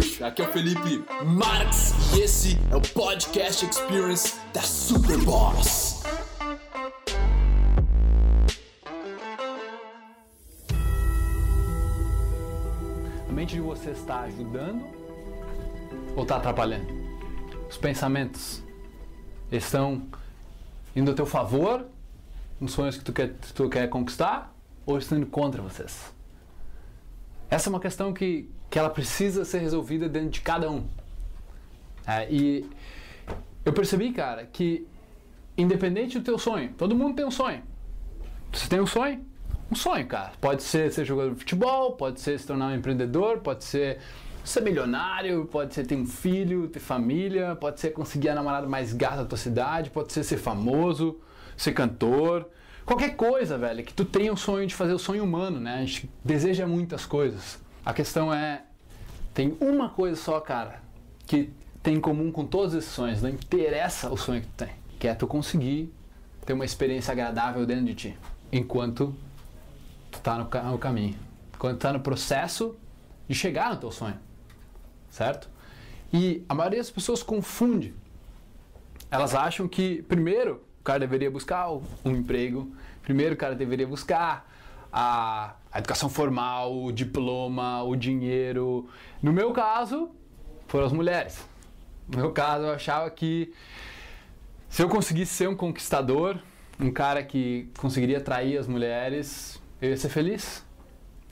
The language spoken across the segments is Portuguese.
Aqui é o Felipe Marx e esse é o Podcast Experience da Superboss. A mente de você está ajudando ou está atrapalhando? Os pensamentos estão indo a teu favor nos sonhos que tu quer, tu quer conquistar ou estão indo contra vocês? Essa é uma questão que, que ela precisa ser resolvida dentro de cada um. É, e eu percebi, cara, que independente do teu sonho, todo mundo tem um sonho. Você tem um sonho? Um sonho, cara. Pode ser ser jogador de futebol, pode ser se tornar um empreendedor, pode ser ser milionário, pode ser ter um filho, ter família, pode ser conseguir a namorada mais gata da tua cidade, pode ser ser famoso, ser cantor, Qualquer coisa, velho, que tu tenha o sonho de fazer o sonho humano, né? A gente deseja muitas coisas. A questão é, tem uma coisa só, cara, que tem em comum com todos esses sonhos, não interessa o sonho que tu tem, que é tu conseguir ter uma experiência agradável dentro de ti, enquanto tu tá no, no caminho, enquanto tu tá no processo de chegar no teu sonho, certo? E a maioria das pessoas confunde. Elas acham que, primeiro, o cara deveria buscar um emprego. Primeiro, o cara deveria buscar a, a educação formal, o diploma, o dinheiro. No meu caso, foram as mulheres. No meu caso, eu achava que se eu conseguisse ser um conquistador, um cara que conseguiria atrair as mulheres, eu ia ser feliz.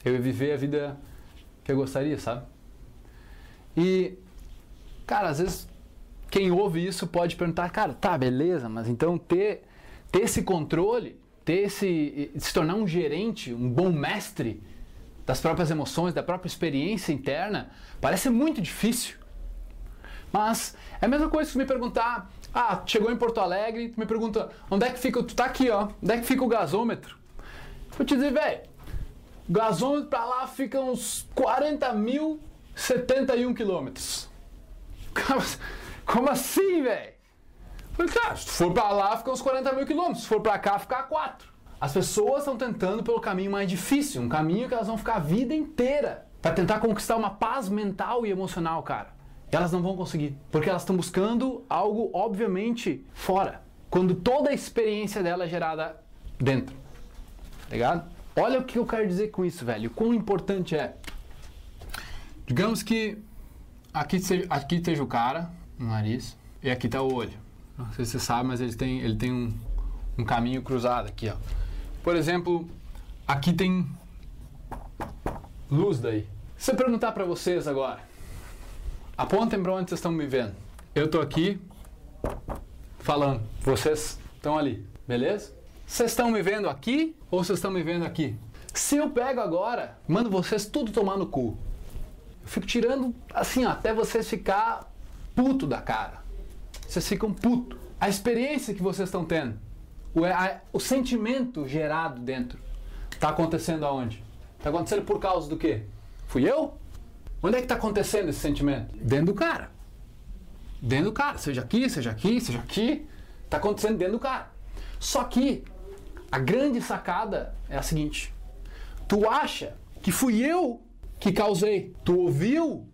Eu ia viver a vida que eu gostaria, sabe? E, cara, às vezes quem ouve isso pode perguntar, cara, tá, beleza, mas então ter, ter esse controle, ter esse, se tornar um gerente, um bom mestre das próprias emoções, da própria experiência interna, parece muito difícil. Mas é a mesma coisa que me perguntar, ah, chegou em Porto Alegre, tu me pergunta, onde é que fica, tu tá aqui, ó, onde é que fica o gasômetro? Eu te dizer, velho, gasômetro pra lá fica uns 40.071 quilômetros. Como assim, velho? Falei, cara, se for pra lá, fica uns 40 mil quilômetros. Se for pra cá, fica 4. As pessoas estão tentando pelo caminho mais difícil, um caminho que elas vão ficar a vida inteira para tentar conquistar uma paz mental e emocional, cara. Elas não vão conseguir, porque elas estão buscando algo obviamente fora, quando toda a experiência dela é gerada dentro. Tá ligado? Olha o que eu quero dizer com isso, velho. O quão importante é. Digamos que aqui seja, aqui esteja o cara, no nariz. E aqui está o olho. Não sei se você sabe, mas ele tem, ele tem um, um caminho cruzado aqui, ó. Por exemplo, aqui tem luz daí. Se eu perguntar para vocês agora, apontem para onde vocês estão me vendo. Eu estou aqui falando, vocês estão ali, beleza? Vocês estão me vendo aqui ou vocês estão me vendo aqui? Se eu pego agora, mando vocês tudo tomar no cu. Eu fico tirando assim, ó, até vocês ficar puto da cara. Vocês ficam puto. A experiência que vocês estão tendo, o, a, o sentimento gerado dentro, está acontecendo aonde? Está acontecendo por causa do quê? Fui eu? Onde é que está acontecendo esse sentimento? Dentro do cara. Dentro do cara. Seja aqui, seja aqui, seja aqui. Está acontecendo dentro do cara. Só que a grande sacada é a seguinte: tu acha que fui eu que causei. Tu ouviu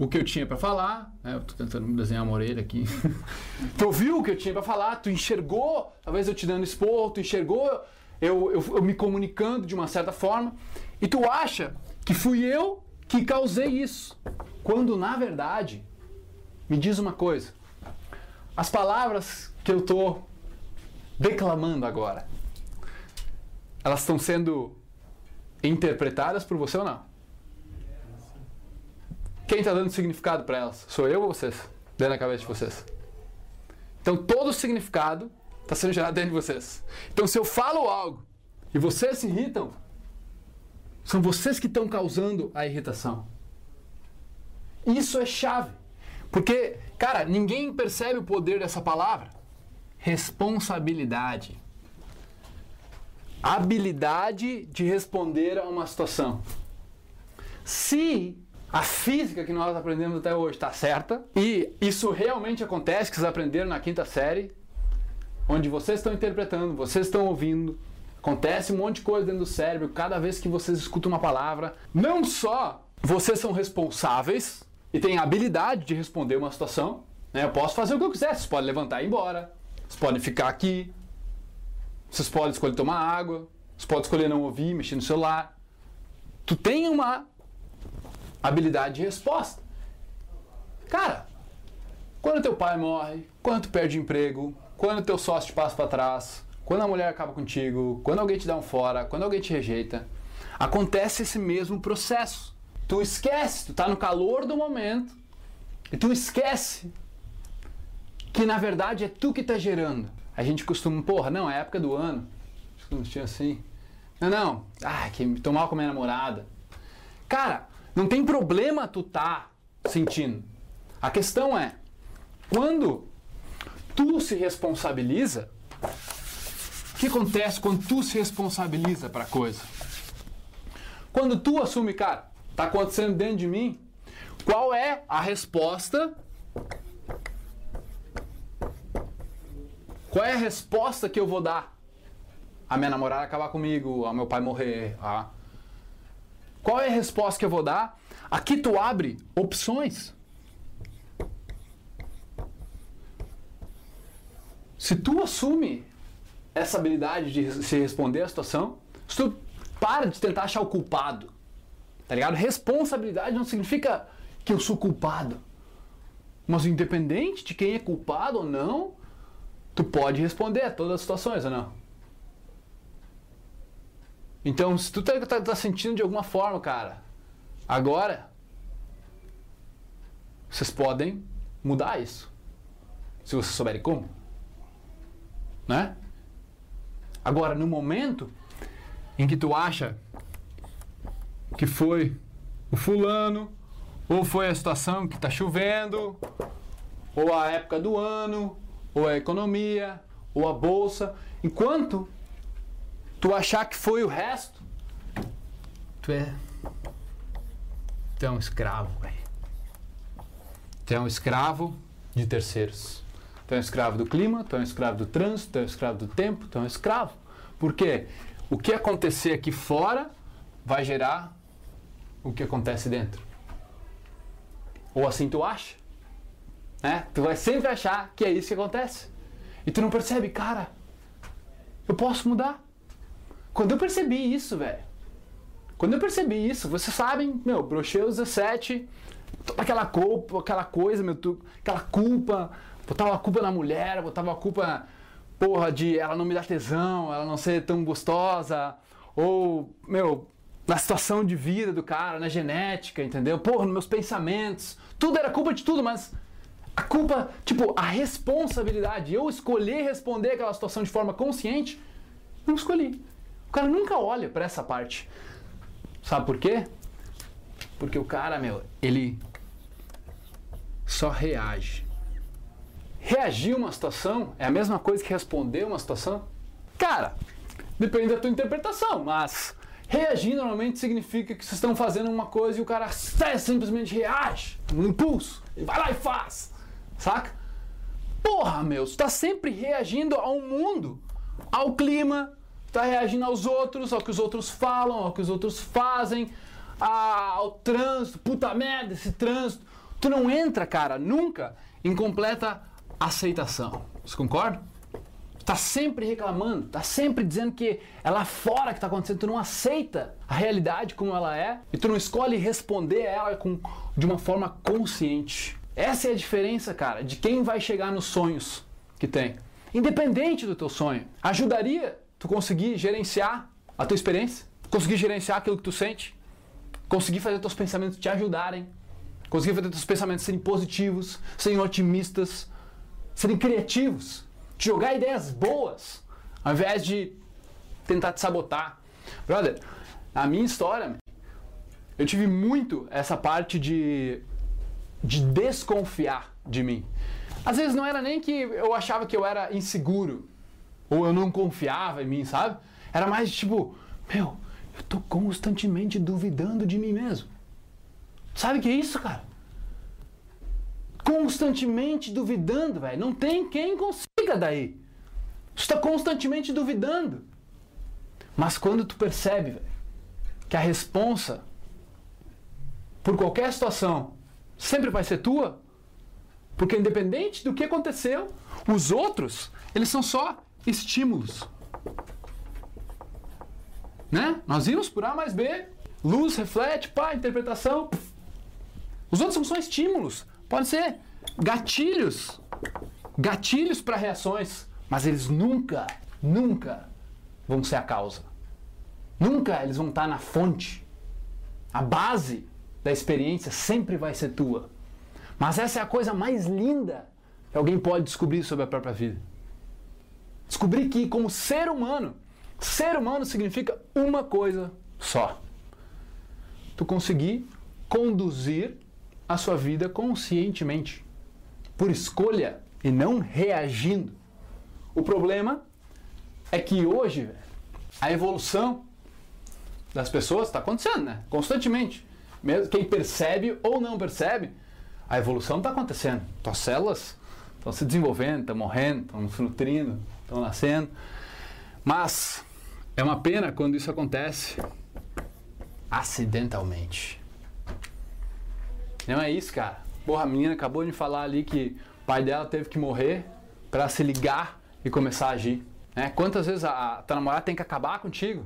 o que eu tinha para falar, né? eu tô tentando desenhar uma orelha aqui. tu ouviu o que eu tinha para falar, tu enxergou, talvez eu te dando esporro, tu enxergou eu, eu, eu me comunicando de uma certa forma, e tu acha que fui eu que causei isso, quando na verdade, me diz uma coisa, as palavras que eu tô declamando agora, elas estão sendo interpretadas por você ou não? Quem está dando significado para elas? Sou eu ou vocês? Dentro da cabeça de vocês. Então todo o significado está sendo gerado dentro de vocês. Então se eu falo algo e vocês se irritam, são vocês que estão causando a irritação. Isso é chave. Porque, cara, ninguém percebe o poder dessa palavra. Responsabilidade. Habilidade de responder a uma situação. Se a física que nós aprendemos até hoje está certa e isso realmente acontece que vocês aprenderam na quinta série, onde vocês estão interpretando, vocês estão ouvindo, acontece um monte de coisa dentro do cérebro cada vez que vocês escutam uma palavra. Não só vocês são responsáveis e tem a habilidade de responder uma situação, né? Eu posso fazer o que eu quiser. Vocês podem levantar e ir embora. Vocês podem ficar aqui. Vocês podem escolher tomar água. Vocês podem escolher não ouvir, mexer no celular. Tu tem uma habilidade de resposta. Cara, quando teu pai morre, quando tu perde emprego, quando teu sócio te passa para trás, quando a mulher acaba contigo, quando alguém te dá um fora, quando alguém te rejeita, acontece esse mesmo processo. Tu esquece, tu tá no calor do momento e tu esquece que na verdade é tu que tá gerando. A gente costuma, porra, não, é época do ano. Não tinha assim. Não, não, ah, que tô mal com minha namorada. Cara, não tem problema tu tá sentindo. A questão é, quando tu se responsabiliza, o que acontece quando tu se responsabiliza para coisa? Quando tu assume, cara, tá acontecendo dentro de mim, qual é a resposta? Qual é a resposta que eu vou dar? A minha namorada acabar comigo, ao meu pai morrer, a... Qual é a resposta que eu vou dar? Aqui tu abre opções. Se tu assume essa habilidade de se responder à situação, se tu para de tentar achar o culpado, tá ligado? Responsabilidade não significa que eu sou culpado. Mas independente de quem é culpado ou não, tu pode responder a todas as situações ou não? Então, se tu tá, tá, tá sentindo de alguma forma, cara, agora vocês podem mudar isso. Se vocês souberem como né? Agora, no momento em que tu acha que foi o fulano, ou foi a situação que está chovendo, ou a época do ano, ou a economia, ou a bolsa, enquanto tu achar que foi o resto, tu é, tu é um escravo, velho. Tu é um escravo de terceiros. Tu é um escravo do clima, tu é um escravo do trânsito, tu é um escravo do tempo, tu é um escravo. Por quê? O que acontecer aqui fora vai gerar o que acontece dentro. Ou assim tu acha. Né? Tu vai sempre achar que é isso que acontece. E tu não percebe, cara, eu posso mudar. Quando eu percebi isso, velho. Quando eu percebi isso, vocês sabem, meu, brochei os 17, toda aquela culpa, aquela coisa, meu, tu, aquela culpa, botava a culpa na mulher, botava a culpa, porra, de ela não me dar tesão, ela não ser tão gostosa, ou, meu, na situação de vida do cara, na genética, entendeu? Porra, nos meus pensamentos, tudo era culpa de tudo, mas a culpa, tipo, a responsabilidade, eu escolher responder aquela situação de forma consciente, não escolhi. O cara nunca olha para essa parte. Sabe por quê? Porque o cara, meu, ele só reage. Reagir uma situação é a mesma coisa que responder uma situação? Cara, depende da tua interpretação, mas reagir normalmente significa que vocês estão fazendo uma coisa e o cara simplesmente reage, um impulso, ele vai lá e faz, saca? Porra, meu, você está sempre reagindo ao mundo, ao clima, está reagindo aos outros, ao que os outros falam, ao que os outros fazem, ao trânsito, puta merda, esse trânsito. Tu não entra, cara, nunca em completa aceitação. Você concorda? Está sempre reclamando, está sempre dizendo que é lá fora que está acontecendo, tu não aceita a realidade como ela é e tu não escolhe responder a ela com, de uma forma consciente. Essa é a diferença, cara, de quem vai chegar nos sonhos que tem. Independente do teu sonho, ajudaria tu conseguir gerenciar a tua experiência, conseguir gerenciar aquilo que tu sente, conseguir fazer teus pensamentos te ajudarem, conseguir fazer teus pensamentos serem positivos, serem otimistas, serem criativos, de jogar ideias boas, ao invés de tentar te sabotar. Brother, na minha história, eu tive muito essa parte de, de desconfiar de mim. Às vezes não era nem que eu achava que eu era inseguro, ou eu não confiava em mim, sabe? Era mais tipo, meu, eu tô constantemente duvidando de mim mesmo. Sabe o que é isso, cara? constantemente duvidando, velho. Não tem quem consiga daí. Tu está constantemente duvidando. Mas quando tu percebe, velho, que a responsa por qualquer situação sempre vai ser tua, porque independente do que aconteceu, os outros, eles são só estímulos. Né? Nós vimos por A mais B, luz, reflete, pá, interpretação. Os outros são só estímulos. Pode ser gatilhos. Gatilhos para reações. Mas eles nunca, nunca vão ser a causa. Nunca eles vão estar na fonte. A base da experiência sempre vai ser tua. Mas essa é a coisa mais linda que alguém pode descobrir sobre a própria vida. Descobrir que, como ser humano, ser humano significa uma coisa só: tu conseguir conduzir a sua vida conscientemente, por escolha e não reagindo. O problema é que hoje a evolução das pessoas está acontecendo, né? Constantemente. Mesmo quem percebe ou não percebe, a evolução está acontecendo. Tuas células estão se desenvolvendo, estão morrendo, estão se nutrindo, estão nascendo. Mas é uma pena quando isso acontece acidentalmente. Não é isso, cara. Porra, a menina acabou de falar ali que o pai dela teve que morrer para se ligar e começar a agir. Né? Quantas vezes a, a tua namorada tem que acabar contigo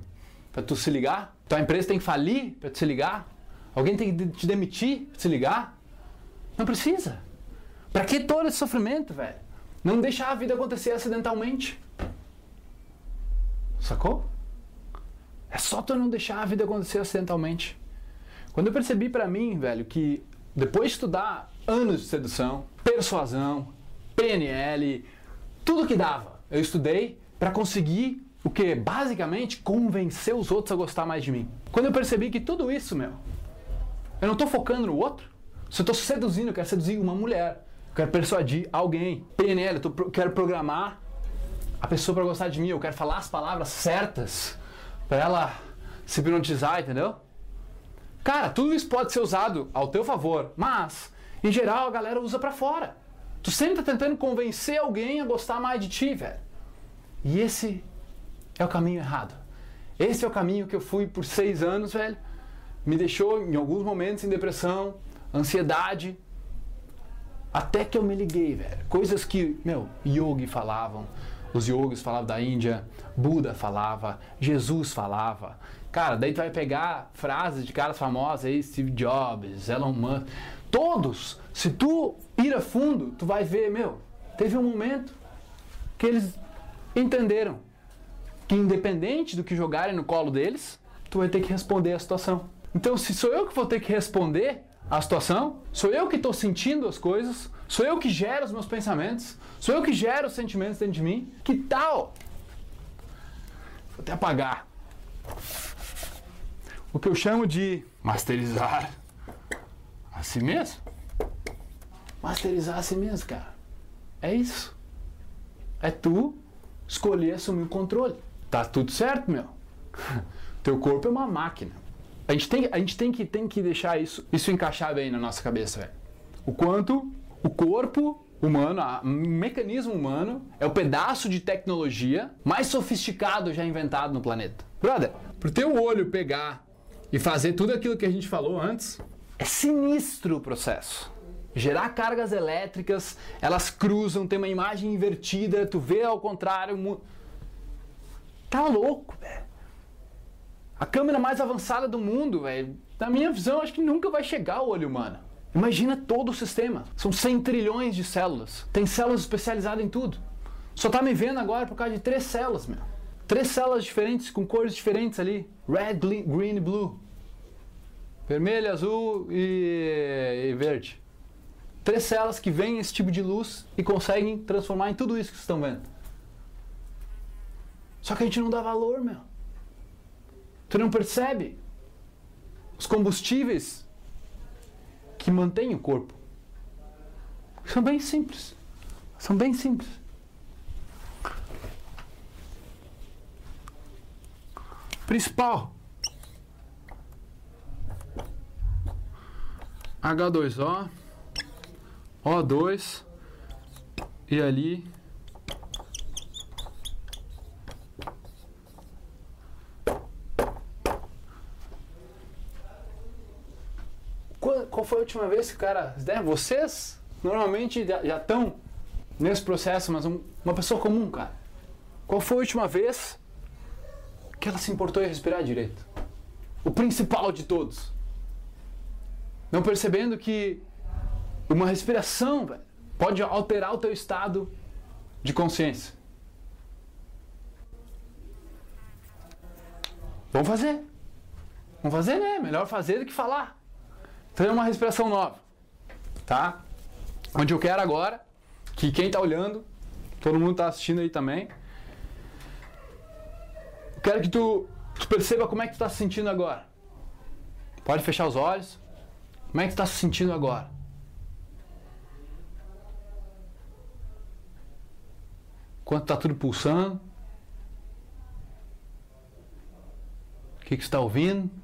para tu se ligar? Tua empresa tem que falir para te se ligar? Alguém tem que te demitir para te ligar? Não precisa. Para que todo esse sofrimento, velho? Não deixar a vida acontecer acidentalmente. Sacou? É só tu não deixar a vida acontecer acidentalmente. Quando eu percebi para mim, velho, que depois de estudar anos de sedução, persuasão, PNL, tudo que dava, eu estudei para conseguir o que? Basicamente convencer os outros a gostar mais de mim. Quando eu percebi que tudo isso, meu, eu não estou focando no outro. Se eu estou seduzindo, eu quero seduzir uma mulher, quero persuadir alguém. PNL, eu quero programar a pessoa para gostar de mim, eu quero falar as palavras certas para ela se hipnotizar, entendeu? Cara, tudo isso pode ser usado ao teu favor, mas em geral a galera usa para fora. Tu sempre tá tentando convencer alguém a gostar mais de ti, velho. E esse é o caminho errado. Esse é o caminho que eu fui por seis anos, velho. Me deixou em alguns momentos em depressão, ansiedade. Até que eu me liguei, velho. Coisas que, meu, yogi falavam, os yogis falavam da Índia, Buda falava, Jesus falava. Cara, daí tu vai pegar frases de caras famosos aí, Steve Jobs, Elon Musk, todos. Se tu ir a fundo, tu vai ver, meu, teve um momento que eles entenderam que independente do que jogarem no colo deles, tu vai ter que responder a situação. Então, se sou eu que vou ter que responder a situação, sou eu que estou sentindo as coisas, sou eu que gero os meus pensamentos, sou eu que gero os sentimentos dentro de mim, que tal? Vou até apagar. O que eu chamo de masterizar a si mesmo. Masterizar a si mesmo, cara. É isso. É tu escolher assumir o controle. Tá tudo certo, meu. Teu corpo é uma máquina. A gente tem, a gente tem, que, tem que deixar isso, isso encaixar bem na nossa cabeça, velho. O quanto o corpo humano, o mecanismo humano, é o pedaço de tecnologia mais sofisticado já inventado no planeta. Brother, pro teu olho pegar e fazer tudo aquilo que a gente falou antes, é sinistro o processo. Gerar cargas elétricas, elas cruzam, tem uma imagem invertida, tu vê ao contrário. Tá louco, velho. A câmera mais avançada do mundo, velho, na minha visão, acho que nunca vai chegar ao olho humano. Imagina todo o sistema. São 100 trilhões de células. Tem células especializadas em tudo. Só tá me vendo agora por causa de três células, meu. Três células diferentes, com cores diferentes ali. Red, green e blue. Vermelho, azul e, e verde. Três células que veem esse tipo de luz e conseguem transformar em tudo isso que vocês estão vendo. Só que a gente não dá valor, meu. Tu não percebe? Os combustíveis que mantêm o corpo são bem simples. São bem simples. Principal. H2O, O2 e ali qual, foi a última vez que o cara. Né, vocês normalmente já estão nesse processo, mas um, uma pessoa comum, cara. Qual foi a última vez que ela se importou em respirar direito? O principal de todos. Não percebendo que uma respiração véio, pode alterar o teu estado de consciência. Vamos fazer. Vamos fazer, né? Melhor fazer do que falar. Então é uma respiração nova. Tá? Onde eu quero agora que quem está olhando, todo mundo está assistindo aí também, quero que tu, tu, perceba como é que tu está se sentindo agora. Pode fechar os olhos. Como é que tu está se sentindo agora? Quanto está tudo pulsando? O que, que você está ouvindo?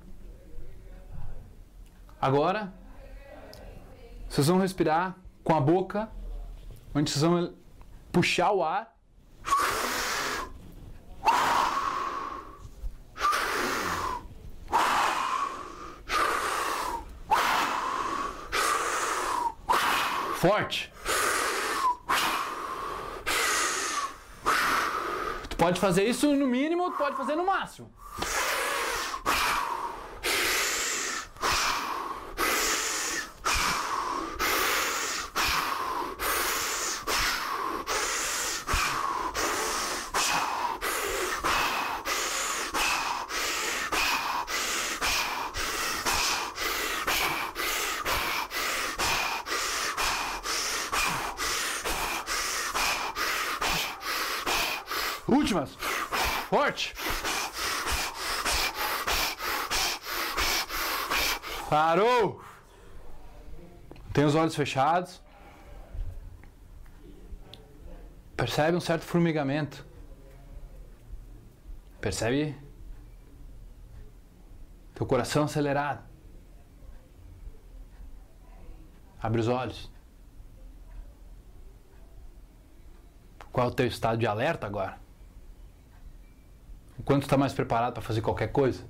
Agora, vocês vão respirar com a boca, onde vocês vão puxar o ar. Forte. Tu pode fazer isso no mínimo, tu pode fazer no máximo. Últimas. Forte. Parou. Tem os olhos fechados. Percebe um certo formigamento. Percebe teu coração acelerado. Abre os olhos. Qual é o teu estado de alerta agora? O quanto está mais preparado para fazer qualquer coisa?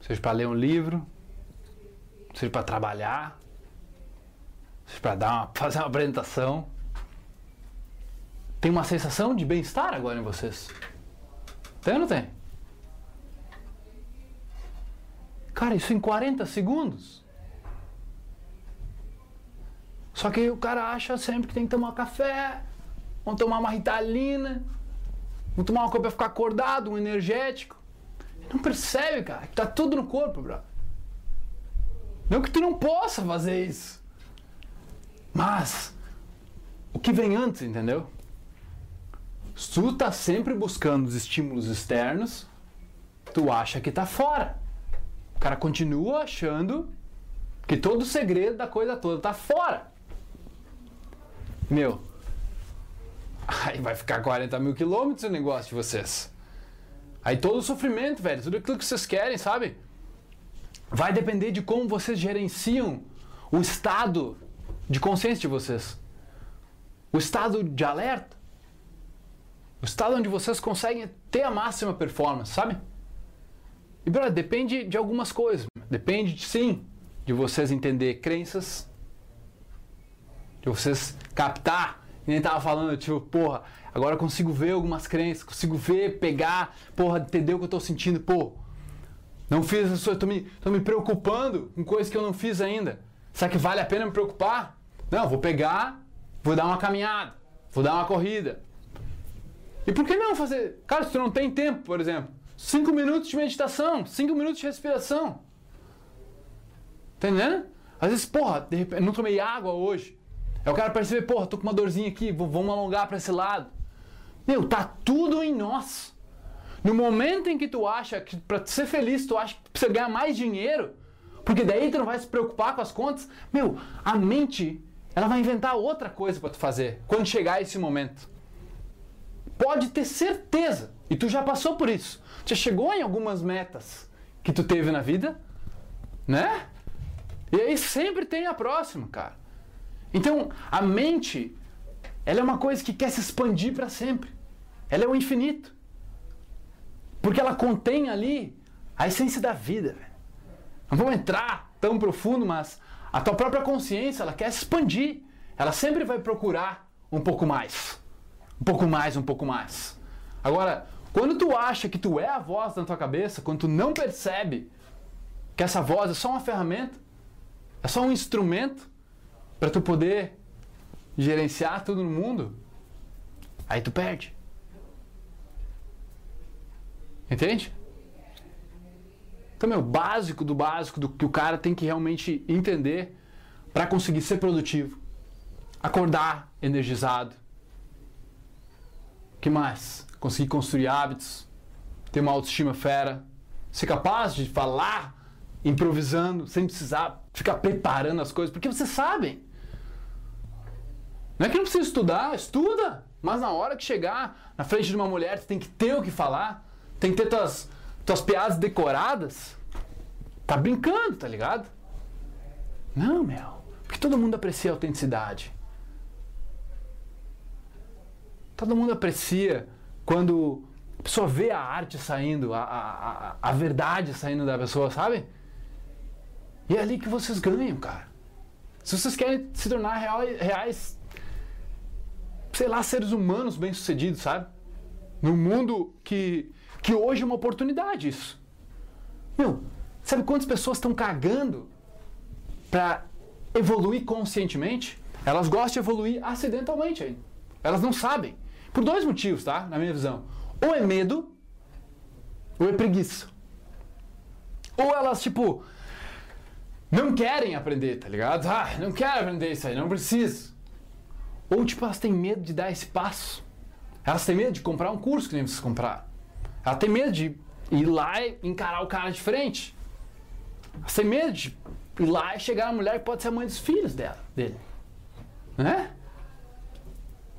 Seja para ler um livro, seja para trabalhar, para dar uma, fazer uma apresentação. Tem uma sensação de bem-estar agora em vocês? Tem ou não tem? Cara, isso em 40 segundos. Só que o cara acha sempre que tem que tomar café, vão tomar uma ritalina, vão tomar uma coisa para ficar acordado, um energético. Não percebe, cara, que tá tudo no corpo, brother. Não que tu não possa fazer isso. Mas o que vem antes, entendeu? Se tu tá sempre buscando os estímulos externos, tu acha que tá fora. O cara continua achando que todo o segredo da coisa toda tá fora. Meu, aí vai ficar 40 mil quilômetros o negócio de vocês. Aí todo o sofrimento, velho, tudo aquilo que vocês querem, sabe? Vai depender de como vocês gerenciam o estado de consciência de vocês. O estado de alerta. O estado onde vocês conseguem ter a máxima performance, sabe? E, brother, depende de algumas coisas. Depende, sim, de vocês entender crenças, de vocês captar. E nem tava falando, tipo, porra, agora consigo ver algumas crenças, consigo ver, pegar, porra, entender o que eu tô sentindo, pô. Não fiz tô me, tô me preocupando com coisas que eu não fiz ainda. Será que vale a pena me preocupar? Não, vou pegar, vou dar uma caminhada, vou dar uma corrida. E por que não fazer? Cara, se tu não tem tempo, por exemplo, cinco minutos de meditação, cinco minutos de respiração. Entendendo? Às vezes, porra, de repente, não tomei água hoje. É o cara perceber, porra, tô com uma dorzinha aqui, vamos alongar para esse lado. Meu, tá tudo em nós. No momento em que tu acha que para ser feliz, tu acha que precisa ganhar mais dinheiro, porque daí tu não vai se preocupar com as contas, meu, a mente, ela vai inventar outra coisa para tu fazer quando chegar esse momento. Pode ter certeza, e tu já passou por isso. Já chegou em algumas metas que tu teve na vida, né? E aí sempre tem a próxima, cara. Então, a mente, ela é uma coisa que quer se expandir para sempre. Ela é o infinito. Porque ela contém ali a essência da vida. Não vamos entrar tão profundo, mas a tua própria consciência, ela quer se expandir. Ela sempre vai procurar um pouco mais. Um pouco mais, um pouco mais. Agora, quando tu acha que tu é a voz da tua cabeça, quando tu não percebe que essa voz é só uma ferramenta, é só um instrumento para tu poder gerenciar tudo no mundo, aí tu perde. Entende? Então, meu, básico do básico do que o cara tem que realmente entender para conseguir ser produtivo. Acordar energizado. que mais? Conseguir construir hábitos, ter uma autoestima fera, ser capaz de falar improvisando, sem precisar ficar preparando as coisas, porque vocês sabem. Não é que não precisa estudar, estuda, mas na hora que chegar na frente de uma mulher, você tem que ter o que falar, tem que ter tuas, tuas piadas decoradas. Tá brincando, tá ligado? Não, meu. Porque todo mundo aprecia a autenticidade. Todo mundo aprecia quando a pessoa vê a arte saindo, a, a, a, verdade saindo da pessoa, sabe? E é ali que vocês ganham, cara. Se vocês querem se tornar reais, sei lá, seres humanos bem-sucedidos, sabe? Num mundo que que hoje é uma oportunidade isso. Meu, sabe quantas pessoas estão cagando para evoluir conscientemente? Elas gostam de evoluir acidentalmente aí. Elas não sabem. Por dois motivos, tá? Na minha visão. Ou é medo, ou é preguiça. Ou elas, tipo, não querem aprender, tá ligado? Ah, não quero aprender isso aí, não preciso. Ou, tipo, elas têm medo de dar esse passo. Elas têm medo de comprar um curso que nem vocês compraram. Ela tem medo de ir lá e encarar o cara de frente. Ela tem medo de ir lá e chegar na mulher que pode ser a mãe dos filhos dela, dele. Né?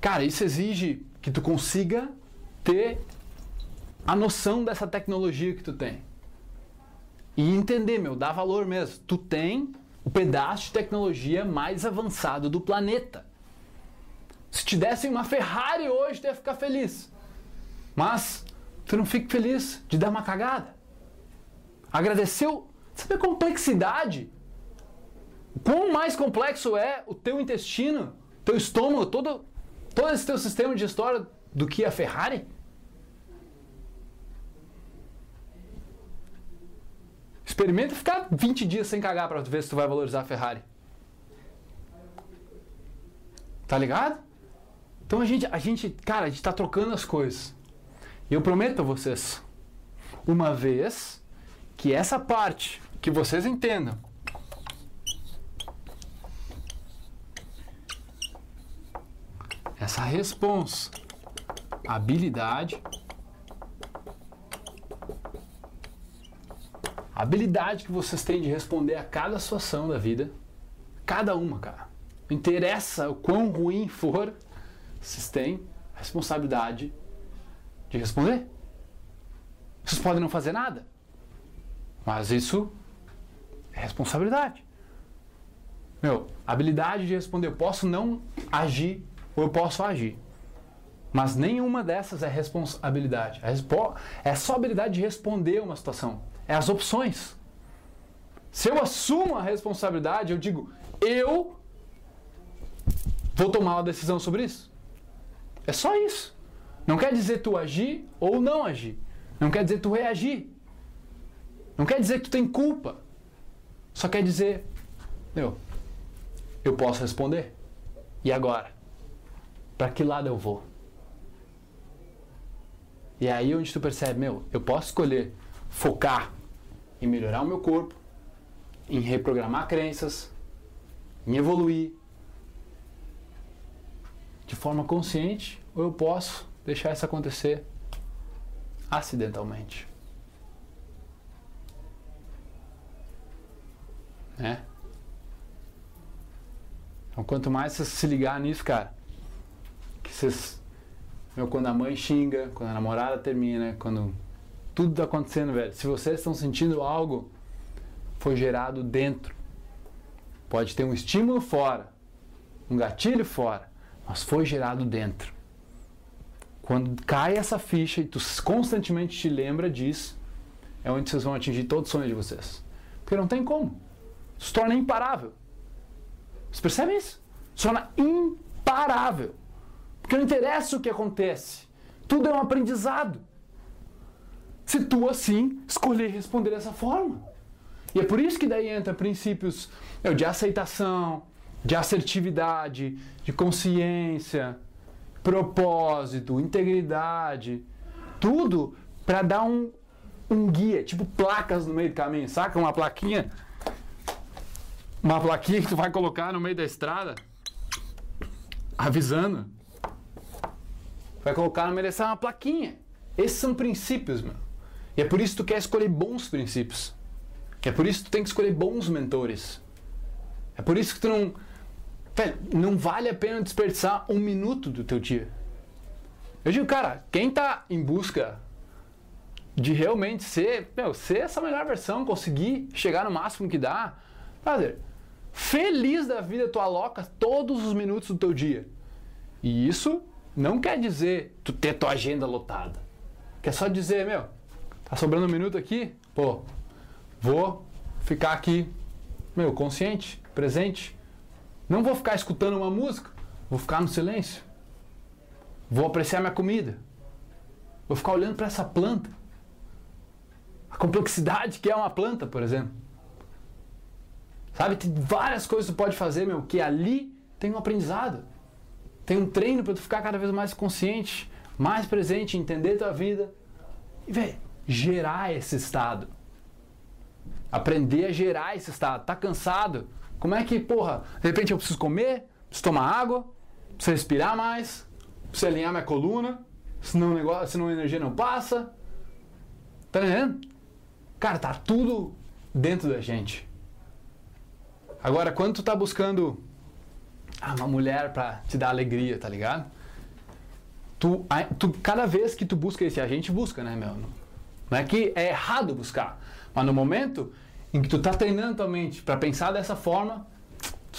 Cara, isso exige que tu consiga ter a noção dessa tecnologia que tu tem. E entender, meu, dá valor mesmo. Tu tem o pedaço de tecnologia mais avançado do planeta. Se te dessem uma Ferrari hoje, tu ia ficar feliz. Mas tu não fica feliz de dar uma cagada. Agradeceu. Sabe a complexidade? Quão mais complexo é o teu intestino, teu estômago, todo, todo esse teu sistema de história do que a Ferrari? Experimenta ficar 20 dias sem cagar para ver se tu vai valorizar a Ferrari. Tá ligado? Então a gente, a gente, cara, a gente tá trocando as coisas. Eu prometo a vocês, uma vez que essa parte que vocês entendam essa responsa, habilidade, a habilidade que vocês têm de responder a cada situação da vida, cada uma, cara. Não interessa o quão ruim for, vocês têm a responsabilidade de responder. Vocês podem não fazer nada, mas isso é responsabilidade. Meu, habilidade de responder. Eu posso não agir ou eu posso agir. Mas nenhuma dessas é responsabilidade. É só habilidade de responder uma situação. É as opções. Se eu assumo a responsabilidade, eu digo, eu vou tomar uma decisão sobre isso. É só isso. Não quer dizer tu agir ou não agir. Não quer dizer tu reagir. Não quer dizer que tu tem culpa. Só quer dizer, meu, eu posso responder. E agora? Para que lado eu vou? E é aí onde tu percebe, meu, eu posso escolher focar em melhorar o meu corpo, em reprogramar crenças, em evoluir de forma consciente, ou eu posso deixar isso acontecer acidentalmente. Né? Então, quanto mais você se ligar nisso, cara, que vocês. Meu, quando a mãe xinga, quando a namorada termina, quando tudo tá acontecendo, velho. Se vocês estão sentindo algo, foi gerado dentro. Pode ter um estímulo fora, um gatilho fora, mas foi gerado dentro. Quando cai essa ficha e tu constantemente te lembra disso, é onde vocês vão atingir todo o sonho de vocês. Porque não tem como. Se torna imparável. Você percebe isso? Se torna imparável. Porque não interessa o que acontece. Tudo é um aprendizado. Se tu assim escolher responder dessa forma. E é por isso que daí entra princípios de aceitação, de assertividade, de consciência, propósito, integridade, tudo para dar um, um guia, tipo placas no meio do caminho, saca? Uma plaquinha, uma plaquinha que tu vai colocar no meio da estrada, avisando. Vai colocar no meio da estrada uma plaquinha. Esses são princípios, meu. E é por isso que tu quer escolher bons princípios. É por isso que tu tem que escolher bons mentores. É por isso que tu não Velho, não vale a pena desperdiçar um minuto do teu dia. Eu digo, cara, quem tá em busca de realmente ser, meu, ser essa melhor versão, conseguir chegar no máximo que dá, brother, feliz da vida tu aloca todos os minutos do teu dia. E isso não quer dizer tu ter tua agenda lotada. Quer só dizer, meu, tá sobrando um minuto aqui? Pô, vou ficar aqui, meu, consciente, presente não vou ficar escutando uma música, vou ficar no silêncio. Vou apreciar minha comida. Vou ficar olhando para essa planta. A complexidade que é uma planta, por exemplo. Sabe, tem várias coisas que tu pode fazer, meu, que ali tem um aprendizado. Tem um treino para tu ficar cada vez mais consciente, mais presente, entender tua vida e, velho, gerar esse estado. Aprender a gerar esse estado. Tá cansado? Como é que, porra, de repente eu preciso comer, preciso tomar água, preciso respirar mais, preciso alinhar minha coluna, senão, o negócio, senão a energia não passa. Tá entendendo? Cara, tá tudo dentro da gente. Agora, quando tu tá buscando ah, uma mulher pra te dar alegria, tá ligado? Tu, tu, cada vez que tu busca esse, a gente busca, né, meu? Não é que é errado buscar, mas no momento em que tu está treinando tua mente para pensar dessa forma,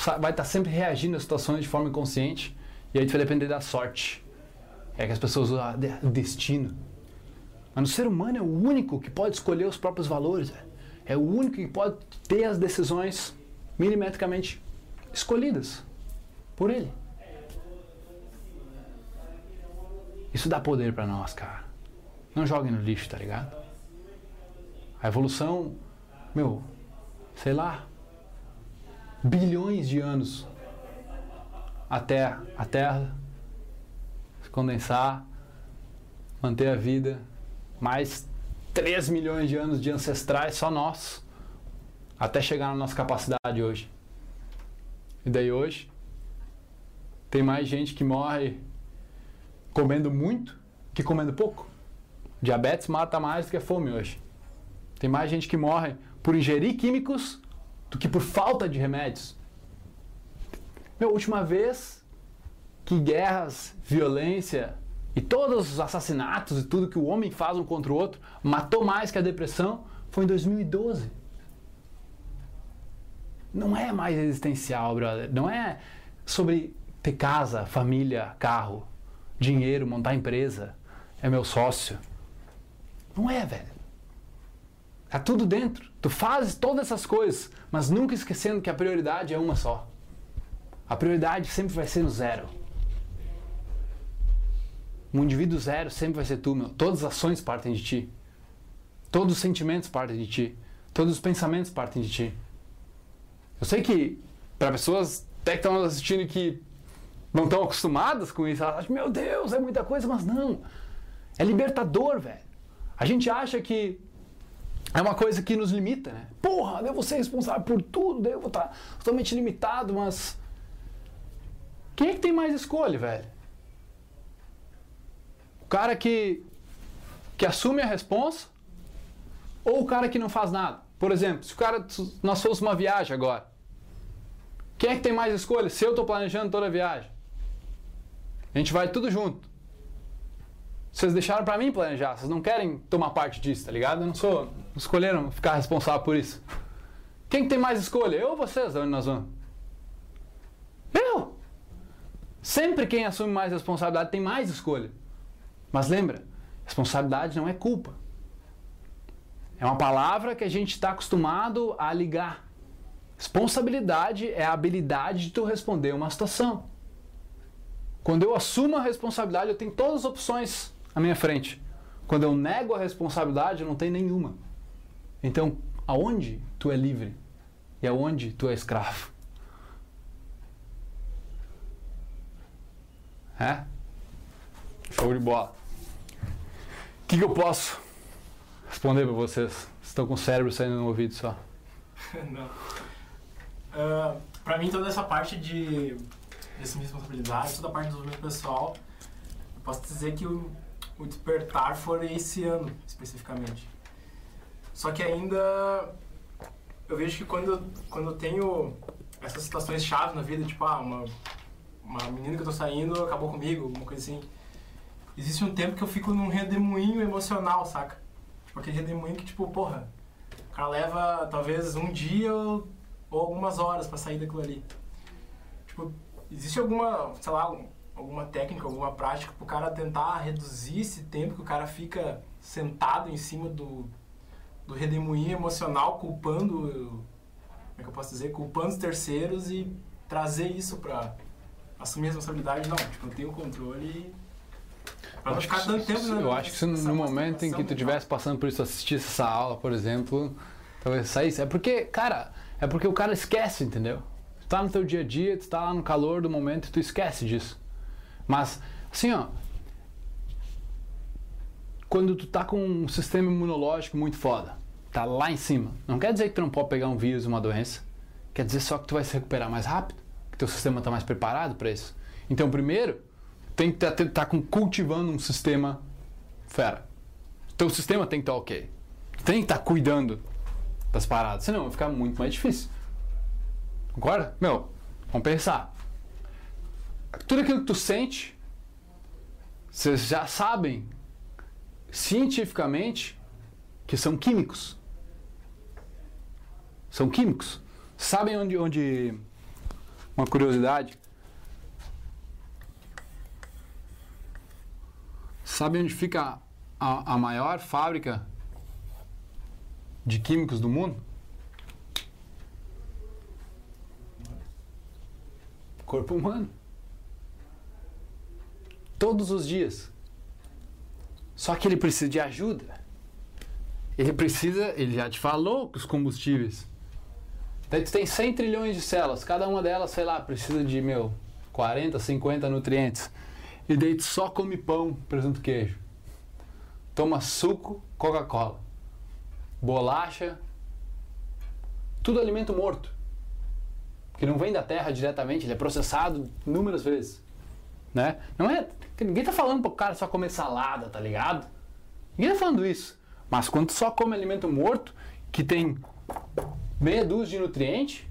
vai estar tá sempre reagindo às situações de forma inconsciente e aí tu vai depender da sorte. É que as pessoas usam o destino. Mas o ser humano é o único que pode escolher os próprios valores. Véio. É o único que pode ter as decisões milimetricamente escolhidas por ele. Isso dá poder para nós, cara. Não joguem no lixo, tá ligado? A evolução meu, sei lá, bilhões de anos até a Terra se condensar, manter a vida, mais 3 milhões de anos de ancestrais, só nós, até chegar na nossa capacidade hoje. E daí hoje, tem mais gente que morre comendo muito que comendo pouco. Diabetes mata mais do que a fome hoje. Tem mais gente que morre por ingerir químicos do que por falta de remédios. Meu, última vez que guerras, violência e todos os assassinatos e tudo que o homem faz um contra o outro matou mais que a depressão foi em 2012. Não é mais existencial, brother. Não é sobre ter casa, família, carro, dinheiro, montar empresa, é meu sócio. Não é, velho. Está tudo dentro. Tu fazes todas essas coisas, mas nunca esquecendo que a prioridade é uma só. A prioridade sempre vai ser no zero. Um indivíduo zero sempre vai ser tu, meu. Todas as ações partem de ti. Todos os sentimentos partem de ti. Todos os pensamentos partem de ti. Eu sei que para pessoas até que estão assistindo que não estão acostumadas com isso, elas acham, meu Deus, é muita coisa, mas não. É libertador, velho. A gente acha que é uma coisa que nos limita, né? Porra, eu vou ser responsável por tudo, eu vou estar totalmente limitado, mas. Quem é que tem mais escolha, velho? O cara que, que assume a responsa ou o cara que não faz nada? Por exemplo, se o cara. Nós fôssemos uma viagem agora. Quem é que tem mais escolha? Se eu estou planejando toda a viagem. A gente vai tudo junto. Vocês deixaram para mim planejar, vocês não querem tomar parte disso, tá ligado? Eu não sou. Escolheram ficar responsável por isso. Quem tem mais escolha? Eu ou vocês, vamos? Eu! Sempre quem assume mais responsabilidade tem mais escolha. Mas lembra, responsabilidade não é culpa. É uma palavra que a gente está acostumado a ligar. Responsabilidade é a habilidade de tu responder uma situação. Quando eu assumo a responsabilidade, eu tenho todas as opções à minha frente. Quando eu nego a responsabilidade, não tenho nenhuma. Então, aonde tu é livre e aonde tu é escravo? É? Show de bola. O que, que eu posso responder para vocês? Estão com o cérebro saindo no ouvido só. Não. Uh, pra mim, toda essa parte de, de responsabilidade, toda a parte do desenvolvimento pessoal, eu posso dizer que o, o despertar foi esse ano, especificamente. Só que ainda eu vejo que quando, quando eu tenho essas situações chaves na vida, tipo, ah, uma, uma menina que eu tô saindo acabou comigo, alguma coisa assim. Existe um tempo que eu fico num redemoinho emocional, saca? Aquele redemoinho que, tipo, porra, o cara leva talvez um dia ou algumas horas para sair daquilo ali. Tipo, existe alguma, sei lá, alguma técnica, alguma prática pro cara tentar reduzir esse tempo que o cara fica sentado em cima do, do redemoinho emocional, culpando, como é que eu posso dizer, culpando os terceiros e trazer isso pra assumir a responsabilidade. Não, tipo, eu tenho o controle e Pra não ficar tanto tempo Eu acho que se no momento em que tu estivesse passando por isso, assistisse essa aula, por exemplo, talvez saísse. É porque, cara, é porque o cara esquece, entendeu? Tu tá no teu dia a dia, tu tá lá no calor do momento e tu esquece disso. Mas, assim, ó. Quando tu tá com um sistema imunológico muito foda, tá lá em cima, não quer dizer que tu não pode pegar um vírus, uma doença. Quer dizer só que tu vai se recuperar mais rápido, que teu sistema tá mais preparado para isso. Então, primeiro, tem que estar tá, tá cultivando um sistema fera. Teu sistema tem que estar tá ok. Tem que estar tá cuidando das paradas, senão vai ficar muito mais difícil. Concorda? Meu, vamos pensar. Tudo aquilo que tu sente, vocês já sabem cientificamente que são químicos. São químicos. Sabem onde, onde uma curiosidade? Sabe onde fica a, a maior fábrica de químicos do mundo? Corpo humano. Todos os dias. Só que ele precisa de ajuda. Ele precisa, ele já te falou que os combustíveis. Tu tem 100 trilhões de células, cada uma delas, sei lá, precisa de, meu, 40, 50 nutrientes. E daí tu só come pão, presunto queijo. Toma suco, Coca-Cola. Bolacha. Tudo alimento morto. Que não vem da terra diretamente, ele é processado inúmeras vezes. Né? Não é. Ninguém tá falando pro cara só comer salada, tá ligado? Ninguém tá falando isso. Mas quando só come alimento morto, que tem meia dúzia de nutrientes,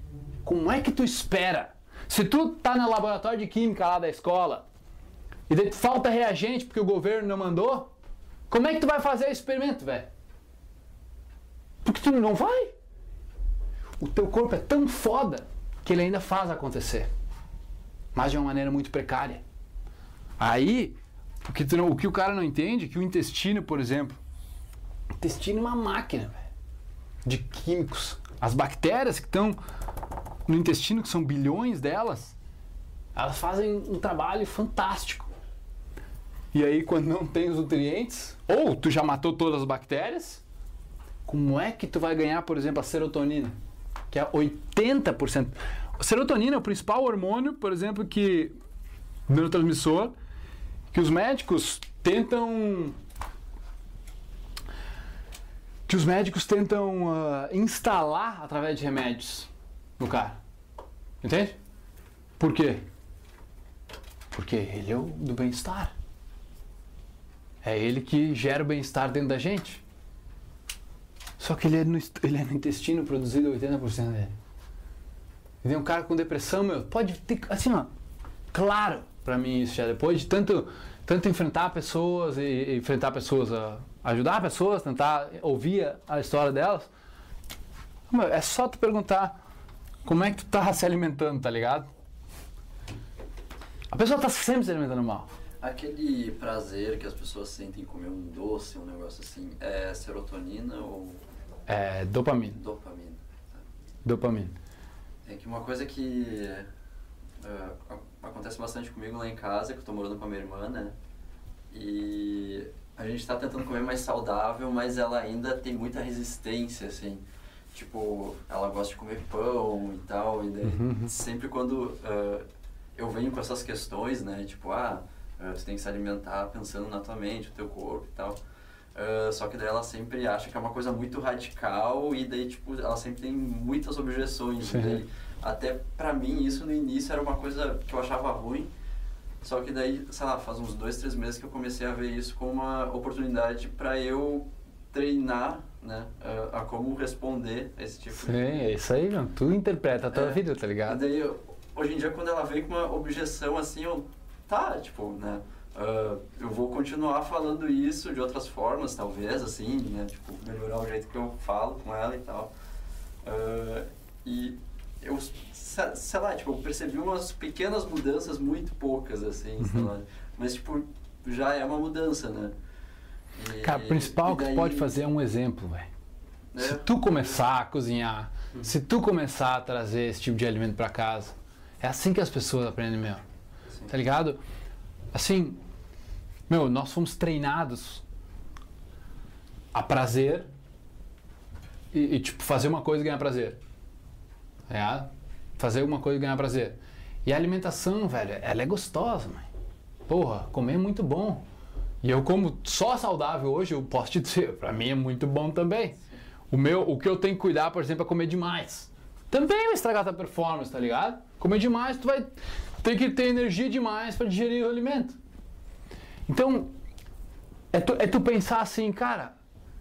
como é que tu espera? Se tu tá no laboratório de química lá da escola e daí falta reagente porque o governo não mandou, como é que tu vai fazer o experimento, velho? Porque tu não vai. O teu corpo é tão foda que ele ainda faz acontecer. Mas de uma maneira muito precária. Aí, o que, não, o, que o cara não entende é que o intestino, por exemplo, o intestino é uma máquina véio, de químicos. As bactérias que estão no intestino, que são bilhões delas, elas fazem um trabalho fantástico. E aí, quando não tem os nutrientes, ou tu já matou todas as bactérias, como é que tu vai ganhar, por exemplo, a serotonina? Que é 80%. A serotonina é o principal hormônio, por exemplo, que neurotransmissor, que os médicos tentam que os médicos tentam uh, instalar através de remédios no cara. Entende? Por quê? Porque ele é o do bem-estar. É ele que gera o bem-estar dentro da gente. Só que ele é no, ele é no intestino produzido 80% dele. E vem um cara com depressão, meu, pode ter, assim, ó, claro para mim isso já depois de tanto, tanto enfrentar pessoas e, e enfrentar pessoas, a, ajudar pessoas, tentar ouvir a, história delas. É só tu perguntar como é que tu tá se alimentando, tá ligado? A pessoa tá sempre se alimentando mal. Aquele prazer que as pessoas sentem em comer um doce, um negócio assim, é serotonina ou É dopamina. Dopamina. Dopamina. É que uma coisa que a- acontece bastante comigo lá em casa, que eu tô morando com a minha irmã, né? E a gente tá tentando comer mais saudável, mas ela ainda tem muita resistência, assim. Tipo, ela gosta de comer pão e tal, e daí Uhum. sempre quando ah, eu venho com essas questões, né? Tipo, ah, ah, tu tem que se alimentar pensando na tua mente, no teu corpo e tal. Ah, só que daí ela sempre acha que é uma coisa muito radical e daí, tipo, ela sempre tem muitas objeções. E daí, até pra mim, isso no início era uma coisa que eu achava ruim. Só que daí, sei lá, faz uns dois, três meses que eu comecei a ver isso como uma oportunidade pra eu treinar, né? A, a como responder a esse tipo Sim, é isso aí, mano. Tu interpreta a tua É. vida, tá ligado? daí, eu- hoje em dia, quando ela vem com uma objeção assim, eu. Tá, tipo, né? ah, eu vou continuar falando isso de outras formas, talvez, assim, né? Tipo, melhorar o jeito que eu falo com ela e tal. Ah, e eu, se- sei lá, tipo, eu percebi umas pequenas mudanças muito poucas, assim, sei Uhum. lá. Mas, tipo, já é uma mudança, né? E- Cara, o principal e que tu daí, pode fazer é um exemplo, velho. né? Se tu começar a cozinhar, se tu começar a trazer esse tipo de alimento pra casa, é assim que as pessoas aprendem mesmo. Assim, Tá ligado? Assim, meu, nós fomos treinados a prazer e, e, tipo, fazer uma coisa e ganhar prazer. Ligado? Fazer uma coisa e ganhar prazer. E a alimentação, velho, ela é gostosa, mãe. Porra, comer é muito bom. E eu como só saudável hoje, eu posso te dizer, pra mim é muito bom também. O meu, o que eu tenho que cuidar, por exemplo, é comer demais. Também vai estragar tua performance, tá ligado? Comer demais, tu vai ter que ter energia demais para digerir o alimento. Então, é tu, é tu pensar assim, cara,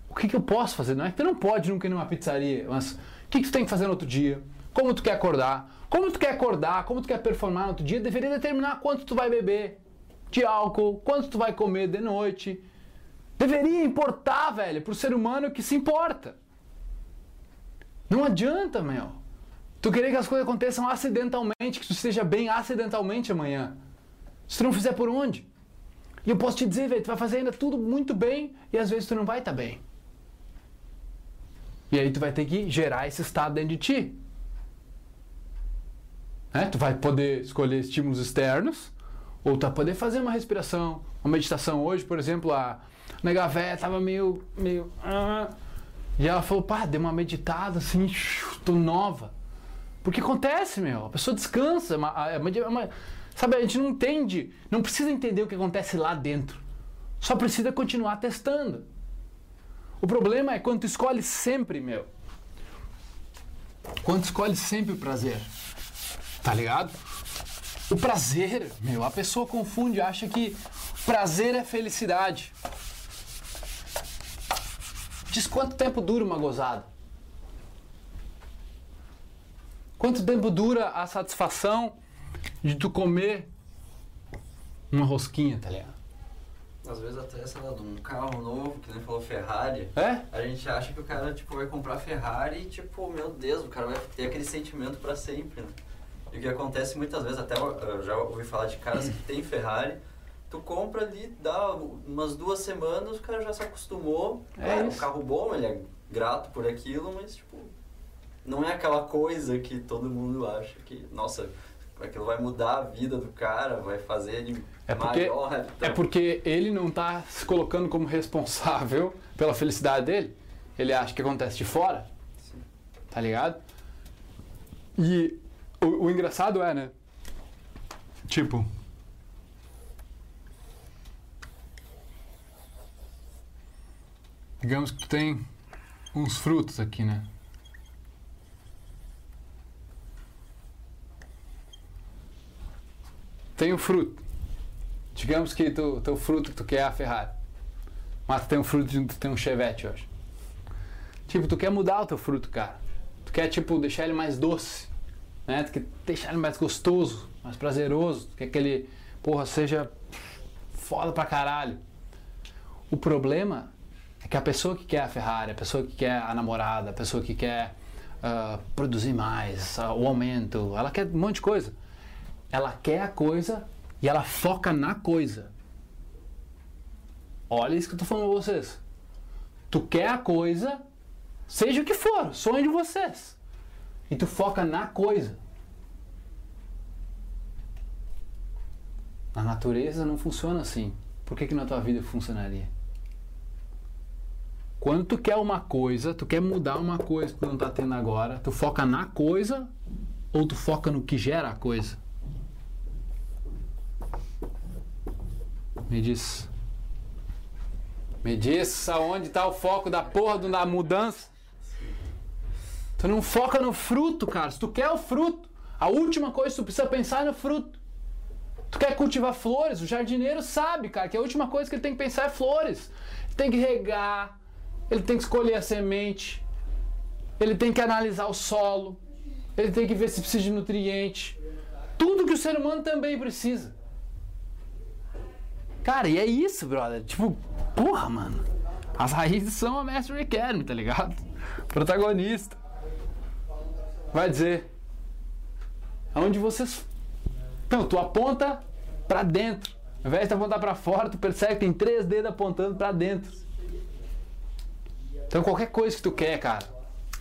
o que, que eu posso fazer? Não é que tu não pode nunca ir numa pizzaria, mas o que, que tu tem que fazer no outro dia? Como tu quer acordar? Como tu quer acordar? Como tu quer performar no outro dia? Deveria determinar quanto tu vai beber de álcool, quanto tu vai comer de noite. Deveria importar, velho, pro ser humano que se importa. Não adianta, meu. Tu querer que as coisas aconteçam acidentalmente, que tu esteja bem acidentalmente amanhã. Se tu não fizer por onde? E eu posso te dizer, velho, tu vai fazer ainda tudo muito bem e às vezes tu não vai estar bem. E aí tu vai ter que gerar esse estado dentro de ti. Né? Tu vai poder escolher estímulos externos ou tu vai poder fazer uma respiração, uma meditação. Hoje, por exemplo, a nega véia tava meio, meio... ah, e ela falou, pá, deu uma meditada assim, tô nova. Porque acontece, meu. A pessoa descansa. uma- é uma- é uma- sabe, a gente não entende, não precisa entender o que acontece lá dentro. Só precisa continuar testando. O problema é quando tu escolhe sempre, meu. Quando tu escolhe sempre o prazer. Tá ligado? O prazer, meu, a pessoa confunde, acha que prazer é felicidade. Diz quanto tempo dura uma gozada? Quanto tempo dura a satisfação de tu comer uma rosquinha, tá ligado? Às vezes até, sei lá, de um carro novo, que nem falou Ferrari. É? A gente acha que o cara, tipo, vai comprar Ferrari e, tipo, meu Deus, o cara vai ter aquele sentimento pra sempre, né? E o que acontece muitas vezes, até eu já ouvi falar de caras que tem Ferrari, tu compra ali, dá umas duas semanas, o cara já se acostumou. É um isso. carro bom, ele é grato por aquilo, mas, tipo, não é aquela coisa que todo mundo acha que, nossa, aquilo vai mudar a vida do cara, vai fazer ele É porque, maior. é então- porque ele não tá se colocando como responsável pela felicidade dele. Ele acha que acontece de fora. Sim. Tá ligado? E o, o engraçado é, né? Tipo. Digamos que tu tem uns frutos aqui, né? Tem o fruto. Digamos que tu, teu fruto que tu quer é a Ferrari. Mas tu tem um fruto de tu tem um Chevette hoje. Tipo, tu quer mudar o teu fruto, cara. Tu quer, tipo, deixar ele mais doce. Né? Tu quer deixar ele mais gostoso, mais prazeroso. Que ele, porra, seja foda pra caralho. O problema é que a pessoa que quer a Ferrari, a pessoa que quer a namorada, a pessoa que quer ah, produzir mais, ah, o aumento, ela quer um monte de coisa. Ela quer a coisa e ela foca na coisa. Olha isso que eu tô falando pra vocês. Tu quer a coisa, seja o que for, sonho de vocês. E tu foca na coisa. Na natureza não funciona assim. Por que, que na tua vida funcionaria? Quando tu quer uma coisa, tu quer mudar uma coisa que tu não tá tendo agora, tu foca na coisa ou tu foca no que gera a coisa? Me diz. Me diz aonde está o foco da porra da mudança. Tu não foca no fruto, cara. Se tu quer o fruto, a última coisa que tu precisa pensar é no fruto. Tu quer cultivar flores, o jardineiro sabe, cara, que a última coisa que ele tem que pensar é flores. Ele tem que regar, ele tem que escolher a semente, ele tem que analisar o solo, ele tem que ver se precisa de nutriente. Tudo que o ser humano também precisa. Cara, e é isso, brother. Tipo, porra, mano. As raízes são a Master Academy, tá ligado? Protagonista. Vai dizer. Aonde vocês. Então, tu aponta pra dentro. Ao invés de apontar pra fora, tu percebe que tem três dedos apontando pra dentro. Então, qualquer coisa que tu quer, cara.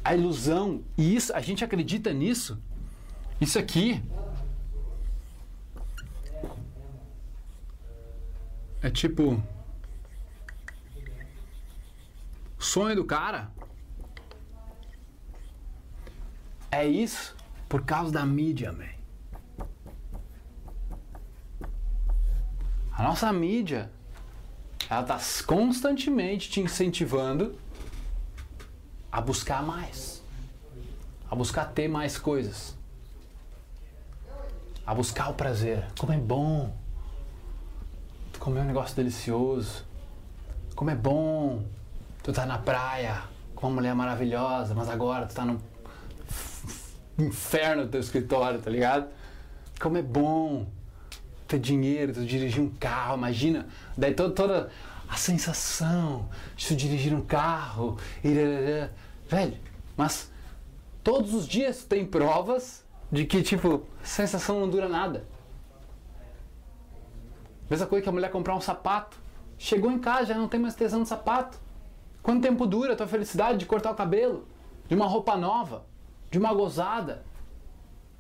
A ilusão, e isso, a gente acredita nisso. Isso aqui É tipo. Sonho do cara é isso por causa da mídia, man. A nossa mídia, ela tá constantemente te incentivando a buscar mais, a buscar ter mais coisas, a buscar o prazer. Como é bom comer um negócio delicioso, como é bom, tu tá na praia com uma mulher maravilhosa, mas agora tu tá no inferno do teu escritório, tá ligado? Como é bom ter dinheiro, tu dirigir um carro, imagina, daí toda, toda a sensação de tu dirigir um carro, e, velho, mas todos os dias tu tem provas de que, tipo, sensação não dura nada. Mesma coisa que a mulher comprar um sapato. Chegou em casa, já não tem mais tesão no sapato. Quanto tempo dura a tua felicidade de cortar o cabelo? De uma roupa nova? De uma gozada?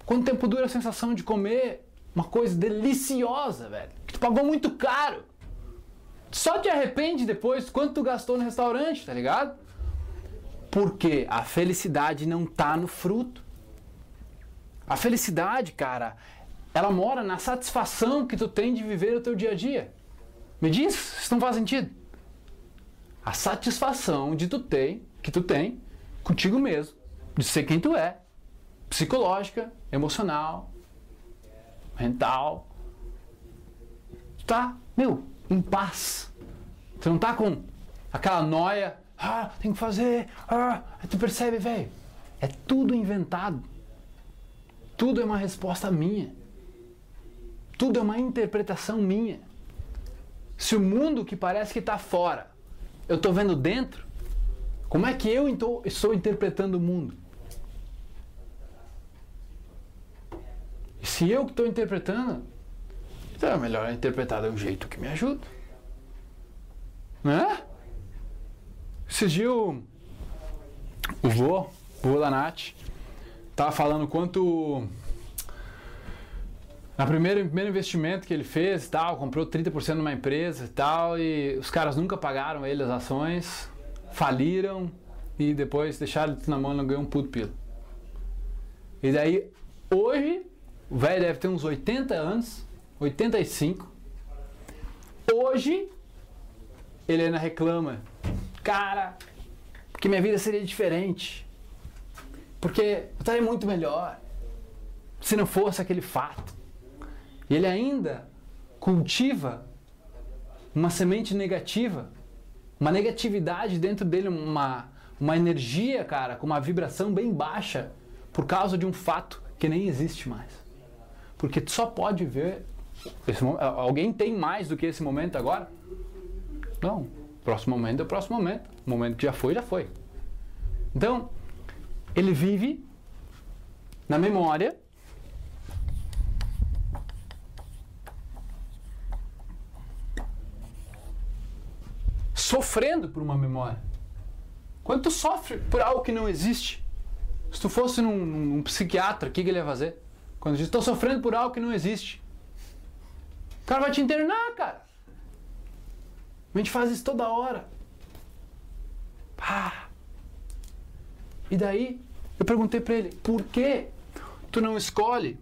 Quanto tempo dura a sensação de comer uma coisa deliciosa, velho? Que tu pagou muito caro. Só te arrepende depois quanto tu gastou no restaurante, tá ligado? Porque a felicidade não tá no fruto. A felicidade, cara, ela mora na satisfação que tu tem de viver o teu dia a dia. Me diz se não faz sentido. A satisfação de tu ter, que tu tem contigo mesmo, de ser quem tu é, psicológica, emocional, mental. Tu tá, meu, em paz. Tu não tá com aquela noia, ah, tem que fazer, ah, tu percebe, velho, é tudo inventado. Tudo é uma resposta minha. Tudo é uma interpretação minha. Se o mundo que parece que está fora, eu estou vendo dentro, como é que eu então estou interpretando o mundo? Se eu que estou interpretando, então é melhor interpretar de um jeito que me ajuda. Né? Esses o, o vô, o vô da Nath, tava falando quanto na primeiro, primeiro investimento que ele fez tal, comprou 30% numa empresa e tal, e os caras nunca pagaram ele as ações, faliram e depois deixaram ele na mão e não ganhou um puto pilo. E daí, hoje, o velho deve ter uns 80 anos, 85. Hoje, ele ainda reclama, cara, que minha vida seria diferente. Porque eu estaria muito melhor se não fosse aquele fato ele ainda cultiva uma semente negativa, uma negatividade dentro dele, uma, uma energia, cara, com uma vibração bem baixa, por causa de um fato que nem existe mais. Porque só pode ver. Esse, alguém tem mais do que esse momento agora? Não. Próximo momento é o próximo momento. O momento que já foi, já foi. Então, ele vive na memória sofrendo por uma memória. Quando tu sofre por algo que não existe, se tu fosse num, num psiquiatra, o que, que ele ia fazer? Quando diz, estou sofrendo por algo que não existe. O cara vai te internar, cara. A gente faz isso toda hora. Pá. E daí, eu perguntei para ele, por que tu não escolhe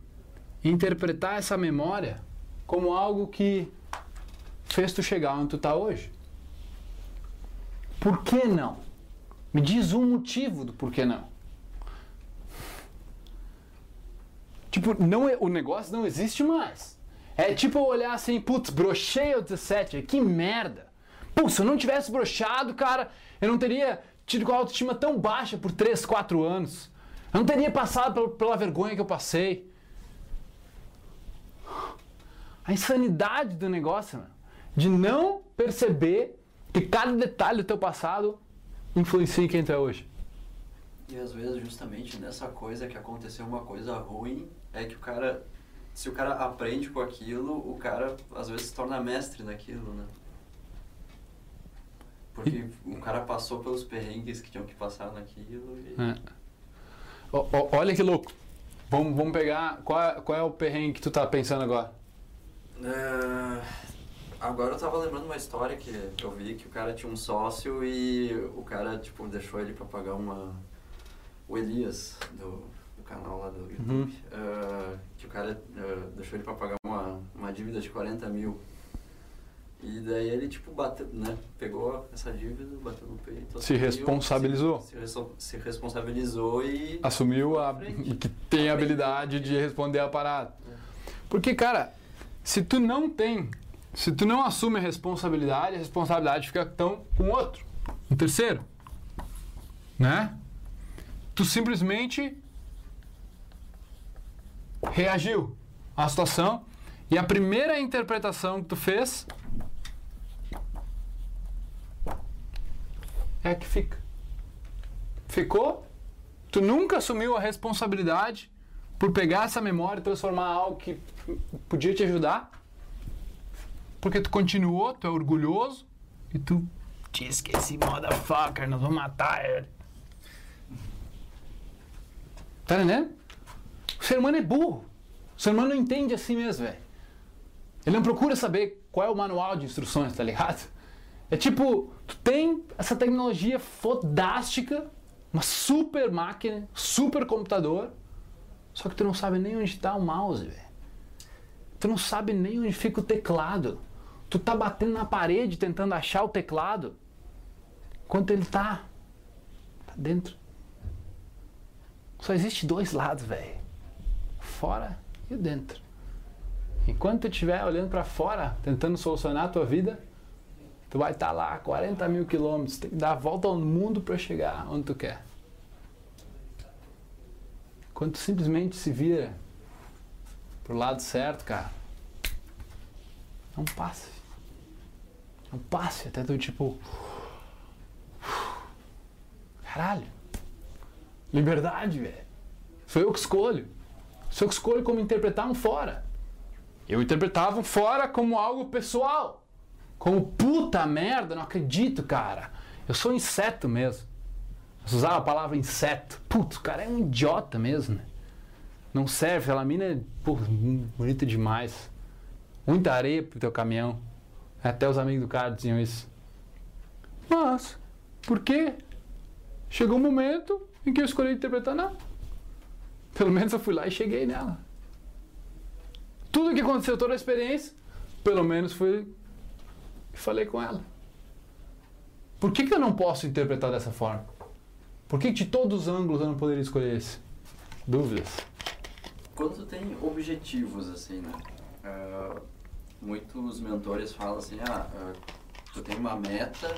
interpretar essa memória como algo que fez tu chegar onde tu tá hoje? Por que não? Me diz um motivo do porquê não. Tipo, não é, o negócio não existe mais. É tipo olhar assim, putz, brochei o 17, que merda. Pô, se eu não tivesse brochado, cara, eu não teria tido com a autoestima tão baixa por 3, 4 anos. Eu não teria passado pela, pela vergonha que eu passei. A insanidade do negócio, mano, de não perceber que cada detalhe do teu passado influencia quem tu é hoje. E às vezes justamente nessa coisa que aconteceu uma coisa ruim, é que o cara, se o cara aprende com aquilo, o cara às vezes se torna mestre naquilo, né? Porque o cara passou pelos perrengues que tinham que passar naquilo e... É. O- o- olha que louco. Vamos, vamos pegar. Qual é, qual é o perrengue que tu tá pensando agora? É, Agora eu tava lembrando uma história que eu vi que o cara tinha um sócio e o cara, tipo, deixou ele pra pagar uma... O Elias, do canal lá do YouTube, Uhum. é, que o cara é, deixou ele pra pagar uma, uma dívida de 40 mil. E daí ele, tipo, bateu, né? Pegou essa dívida, bateu no peito. Se responsabilizou. Se, se, se responsabilizou e... Assumiu a, Frente. que tem a habilidade de responder a parada. Porque, cara, se tu não tem, se tu não assume a responsabilidade, a responsabilidade fica tão com o outro, um terceiro, né? Tu simplesmente reagiu à situação e a primeira interpretação que tu fez é a que fica. Ficou Tu nunca assumiu a responsabilidade por pegar essa memória e transformar algo que podia te ajudar? Porque tu continuou, tu é orgulhoso e tu diz que esse motherfucker, nós vamos matar ele. Tá entendendo? Ser humano é burro. O ser humano não entende assim mesmo, velho. Ele não procura saber qual é o manual de instruções, tá ligado? É tipo, tu tem essa tecnologia fodástica, uma super máquina, super computador, só que tu não sabe nem onde está o mouse, velho. Tu não sabe nem onde fica o teclado. Tu tá batendo na parede tentando achar o teclado, enquanto ele tá, tá dentro. Só existe dois lados, velho. Fora e dentro. Enquanto tu estiver olhando para fora, tentando solucionar a tua vida, tu vai estar lá 40 mil quilômetros, tem que dar a volta ao mundo para chegar onde tu quer. Quando tu simplesmente se vira pro lado certo, cara, não passe. Não passe até tu tipo. Caralho. Liberdade, velho. Sou eu que escolho. Eu que escolho como interpretar um fora. Eu interpretava um fora como algo pessoal. Como puta merda, não acredito, cara. Eu sou inseto mesmo. Você usava a palavra inseto. Putz, o cara é um idiota mesmo, né? Não serve, aquela mina é bonita demais. Muita areia pro teu caminhão. Até os amigos do cara diziam isso. Mas, por quê? Chegou um momento em que eu escolhi interpretar não. Pelo menos eu fui lá e cheguei nela. Tudo que aconteceu, toda a experiência, pelo menos fui e falei com ela. Por que, que eu não posso interpretar dessa forma? Por que, de todos os ângulos eu não poderia escolher esse? Dúvidas? Quando tem objetivos, assim, né? Ah, muitos mentores falam assim, ah, ah, tu tem uma meta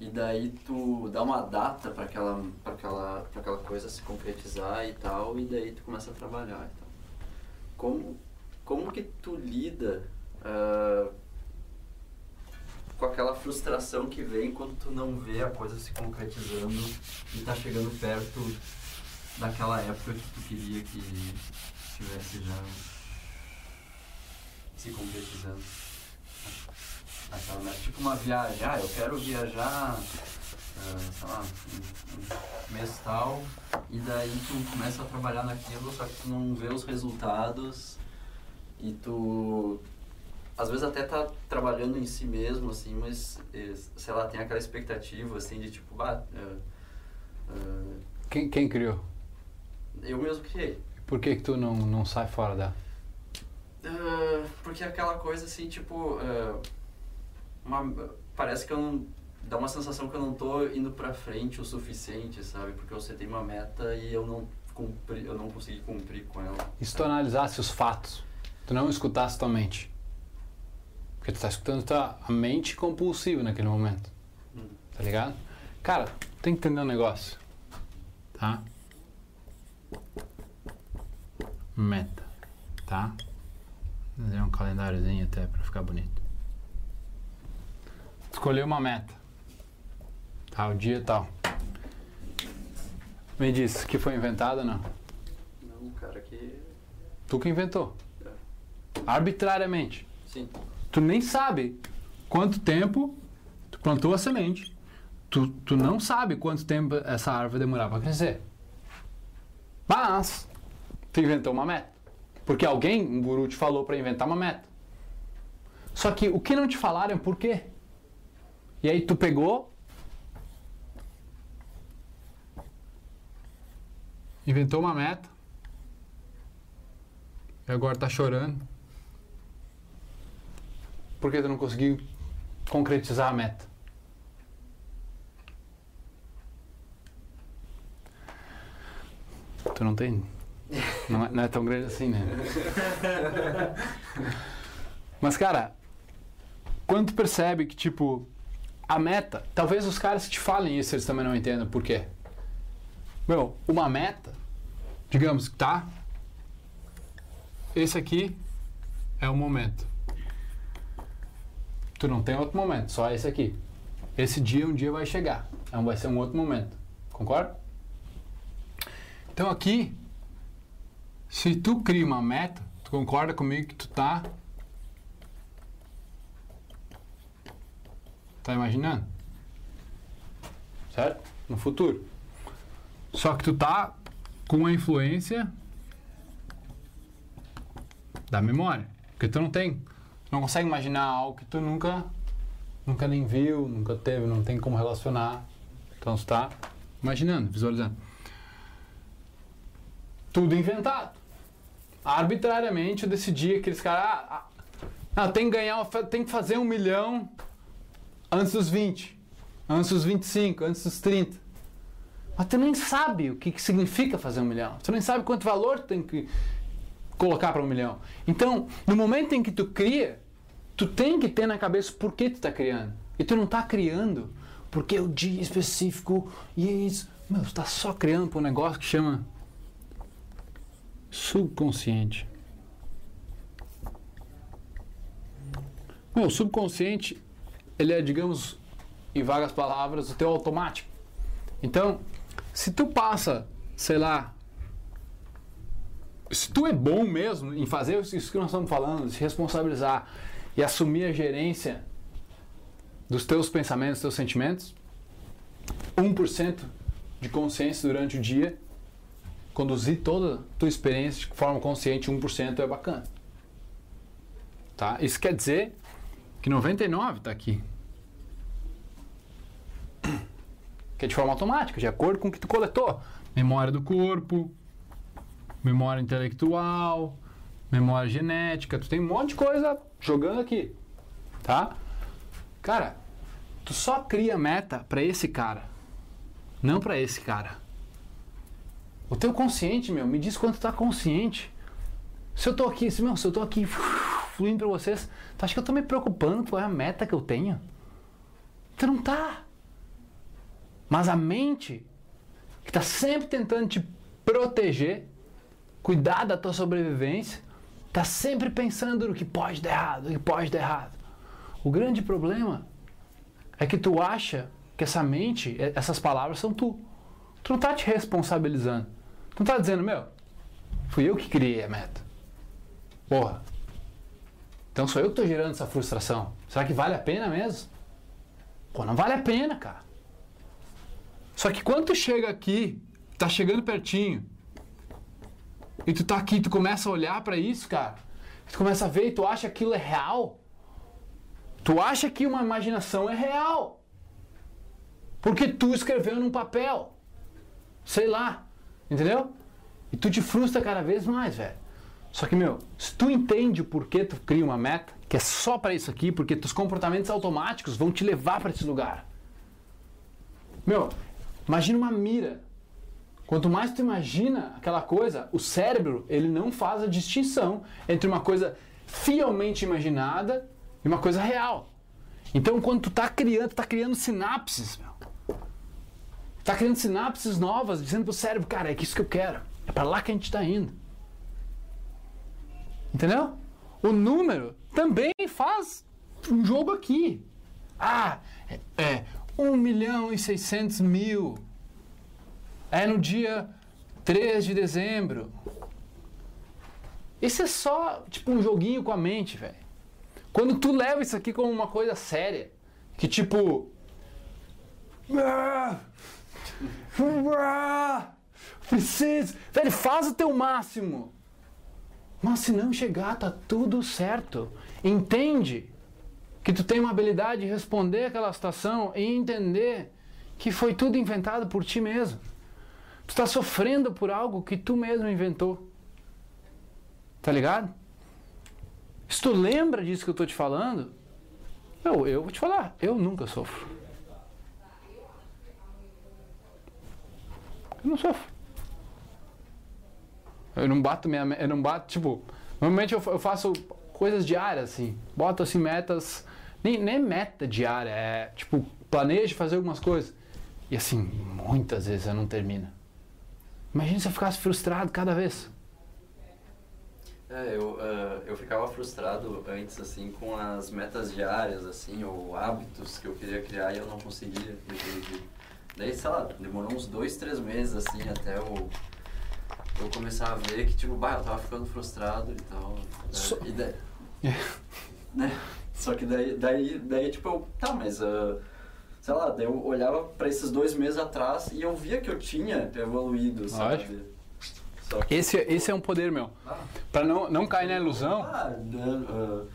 e daí tu dá uma data para aquela, pra aquela, aquela coisa se concretizar e tal, e daí tu começa a trabalhar. Como, como que tu lida ah, com aquela frustração que vem quando tu não vê a coisa se concretizando e tá chegando perto daquela época que tu queria que tivesse já se concretizando. Aquela, né? Tipo uma viagem, ah, eu quero viajar ah, sei lá, um, um mês tal, e daí tu começa a trabalhar naquilo, só que tu não vê os resultados e tu às vezes até tá trabalhando em si mesmo, assim, mas, eh, sei lá, tem aquela expectativa, assim, de tipo, ah, ah, ah, Quem, quem criou? eu mesmo criei. Por que, que tu não, não sai fora da. Ah, porque é aquela coisa assim, tipo, uma- parece que eu não. dá uma sensação que eu não tô indo pra frente o suficiente, sabe? Porque eu setei uma meta e eu não cumpri, eu não consegui cumprir com ela. E se tu analisasse os fatos, tu não escutasse tua mente. Porque tu tá escutando tua a mente compulsiva naquele momento. Hum. Tá ligado? Cara, tem que entender um negócio. Tá? Meta. Tá? Vou fazer um calendáriozinho até pra ficar bonito. Escolher uma meta. Tá, o dia tal. Me diz, que foi inventado ou não? Não, cara, que. Tu que inventou. É. Arbitrariamente. Sim. Tu nem sabe quanto tempo tu plantou a semente. Tu, tu não sabe quanto tempo essa árvore demorar para crescer. Mas tu inventou uma meta. Porque alguém, um guru, te falou para inventar uma meta. Só que o que não te falaram é por quê. E aí tu pegou. Inventou uma meta. E agora tá chorando. Porque tu não conseguiu concretizar a meta. Tu não tem. Não é, não é tão grande assim, né? Mas, cara, quando tu percebe que, tipo, a meta, talvez os caras te falem isso, eles também não entendam por quê. Meu, uma meta, digamos tá. Esse aqui é o momento. Tu não tem outro momento, só esse aqui. Esse dia um dia vai chegar. Então vai ser um outro momento. Concorda? Então aqui, se tu cria uma meta, tu concorda comigo que tu tá Tá imaginando? Certo? No futuro. Só que tu tá com a influência da memória. Porque tu não tem, não consegue imaginar algo que tu nunca nunca nem viu, nunca teve, não tem como relacionar. Então tu tá imaginando, visualizando. Tudo inventado. Arbitrariamente eu decidi aqueles caras, ah, ah, ah, tem que ganhar, tem que fazer um milhão antes dos 20, antes dos 25, antes dos 30. Mas tu nem sabe o que, que significa fazer um milhão. Tu nem sabe quanto valor tem que colocar para um milhão. Então, no momento em que tu cria, tu tem que ter na cabeça por que tu está criando. E tu não está criando porque é o dia específico e é isso. Meu, tu está só criando para um negócio que chama subconsciente. Meu, o subconsciente, ele é, digamos, em vagas palavras, o teu automático. Então, se tu passa, sei lá, se tu é bom mesmo em fazer isso que nós estamos falando, se responsabilizar e assumir a gerência dos teus pensamentos, dos teus sentimentos, 1% de consciência durante o dia, conduzir toda a tua experiência de forma consciente, 1% é bacana. Tá? Isso quer dizer que 99 está aqui. Que é de forma automática, de acordo com o que tu coletou. Memória do corpo, memória intelectual, memória genética, tu tem um monte de coisa jogando aqui, tá? Cara, tu só cria meta para esse cara, não para esse cara. O teu consciente, meu, me diz quanto tá consciente. Se eu tô aqui, se, meu, se eu tô aqui fluindo para vocês, tu acha que eu tô me preocupando qual é a meta que eu tenho? Tu não tá. Mas a mente, que tá sempre tentando te proteger, cuidar da tua sobrevivência, tá sempre pensando no que pode dar errado, no que pode dar errado. O grande problema é que tu acha que essa mente, essas palavras são tu. Tu não tá te responsabilizando. Tu não tá dizendo, meu, fui eu que criei a meta. Porra. Então sou eu que tô gerando essa frustração. Será que vale a pena mesmo? Pô, não vale a pena, cara. Só que quando tu chega aqui, tá chegando pertinho, e tu tá aqui, tu começa a olhar pra isso, cara, tu começa a ver e tu acha que aquilo é real. Tu acha que uma imaginação é real. Porque tu escreveu num papel. Sei lá. Entendeu? E tu te frustra cada vez mais, velho. Só que, meu, se tu entende o porquê tu cria uma meta, que é só para isso aqui, porque teus comportamentos automáticos vão te levar para esse lugar. Meu, imagina uma mira. Quanto mais tu imagina aquela coisa, o cérebro, ele não faz a distinção entre uma coisa fielmente imaginada e uma coisa real. Então, quando tu tá criando, tu tá criando sinapses, meu. Tá criando sinapses novas, dizendo pro cérebro, cara, é isso que eu quero. É para lá que a gente está indo. Entendeu? O número também faz um jogo aqui. Ah, é, é 1 milhão e 600 mil. É no dia 3 de dezembro. Isso é só tipo um joguinho com a mente, velho. Quando tu leva isso aqui como uma coisa séria, que tipo. Ah, ah, Precisa. Velho, faz o teu máximo. Mas se não chegar, tá tudo certo. Entende que tu tem uma habilidade de responder aquela situação e entender que foi tudo inventado por ti mesmo. Tu está sofrendo por algo que tu mesmo inventou. Tá ligado? Se tu lembra disso que eu tô te falando, eu, eu vou te falar, eu nunca sofro. Eu não sofro. Eu não bato minha eu não bato, tipo, normalmente eu, eu faço coisas diárias assim, boto assim metas, nem, nem meta diária, é tipo, planejo fazer algumas coisas. E assim, muitas vezes eu não termino. Imagina se eu ficasse frustrado cada vez. É, eu, uh, eu ficava frustrado antes, assim, com as metas diárias, assim, ou hábitos que eu queria criar e eu não conseguia. Daí, sei lá, demorou uns dois, três meses, assim, até eu eu começar a ver que, tipo, bah, eu tava ficando frustrado e tal. Né? So... E daí, né? Só que daí, daí, daí, tipo, eu, tá, mas, uh, sei lá, daí eu olhava pra esses dois meses atrás e eu via que eu tinha evoluído, sabe? Que, esse, esse é um poder meu. Ah, pra não, não cair na ilusão. Ah, uh,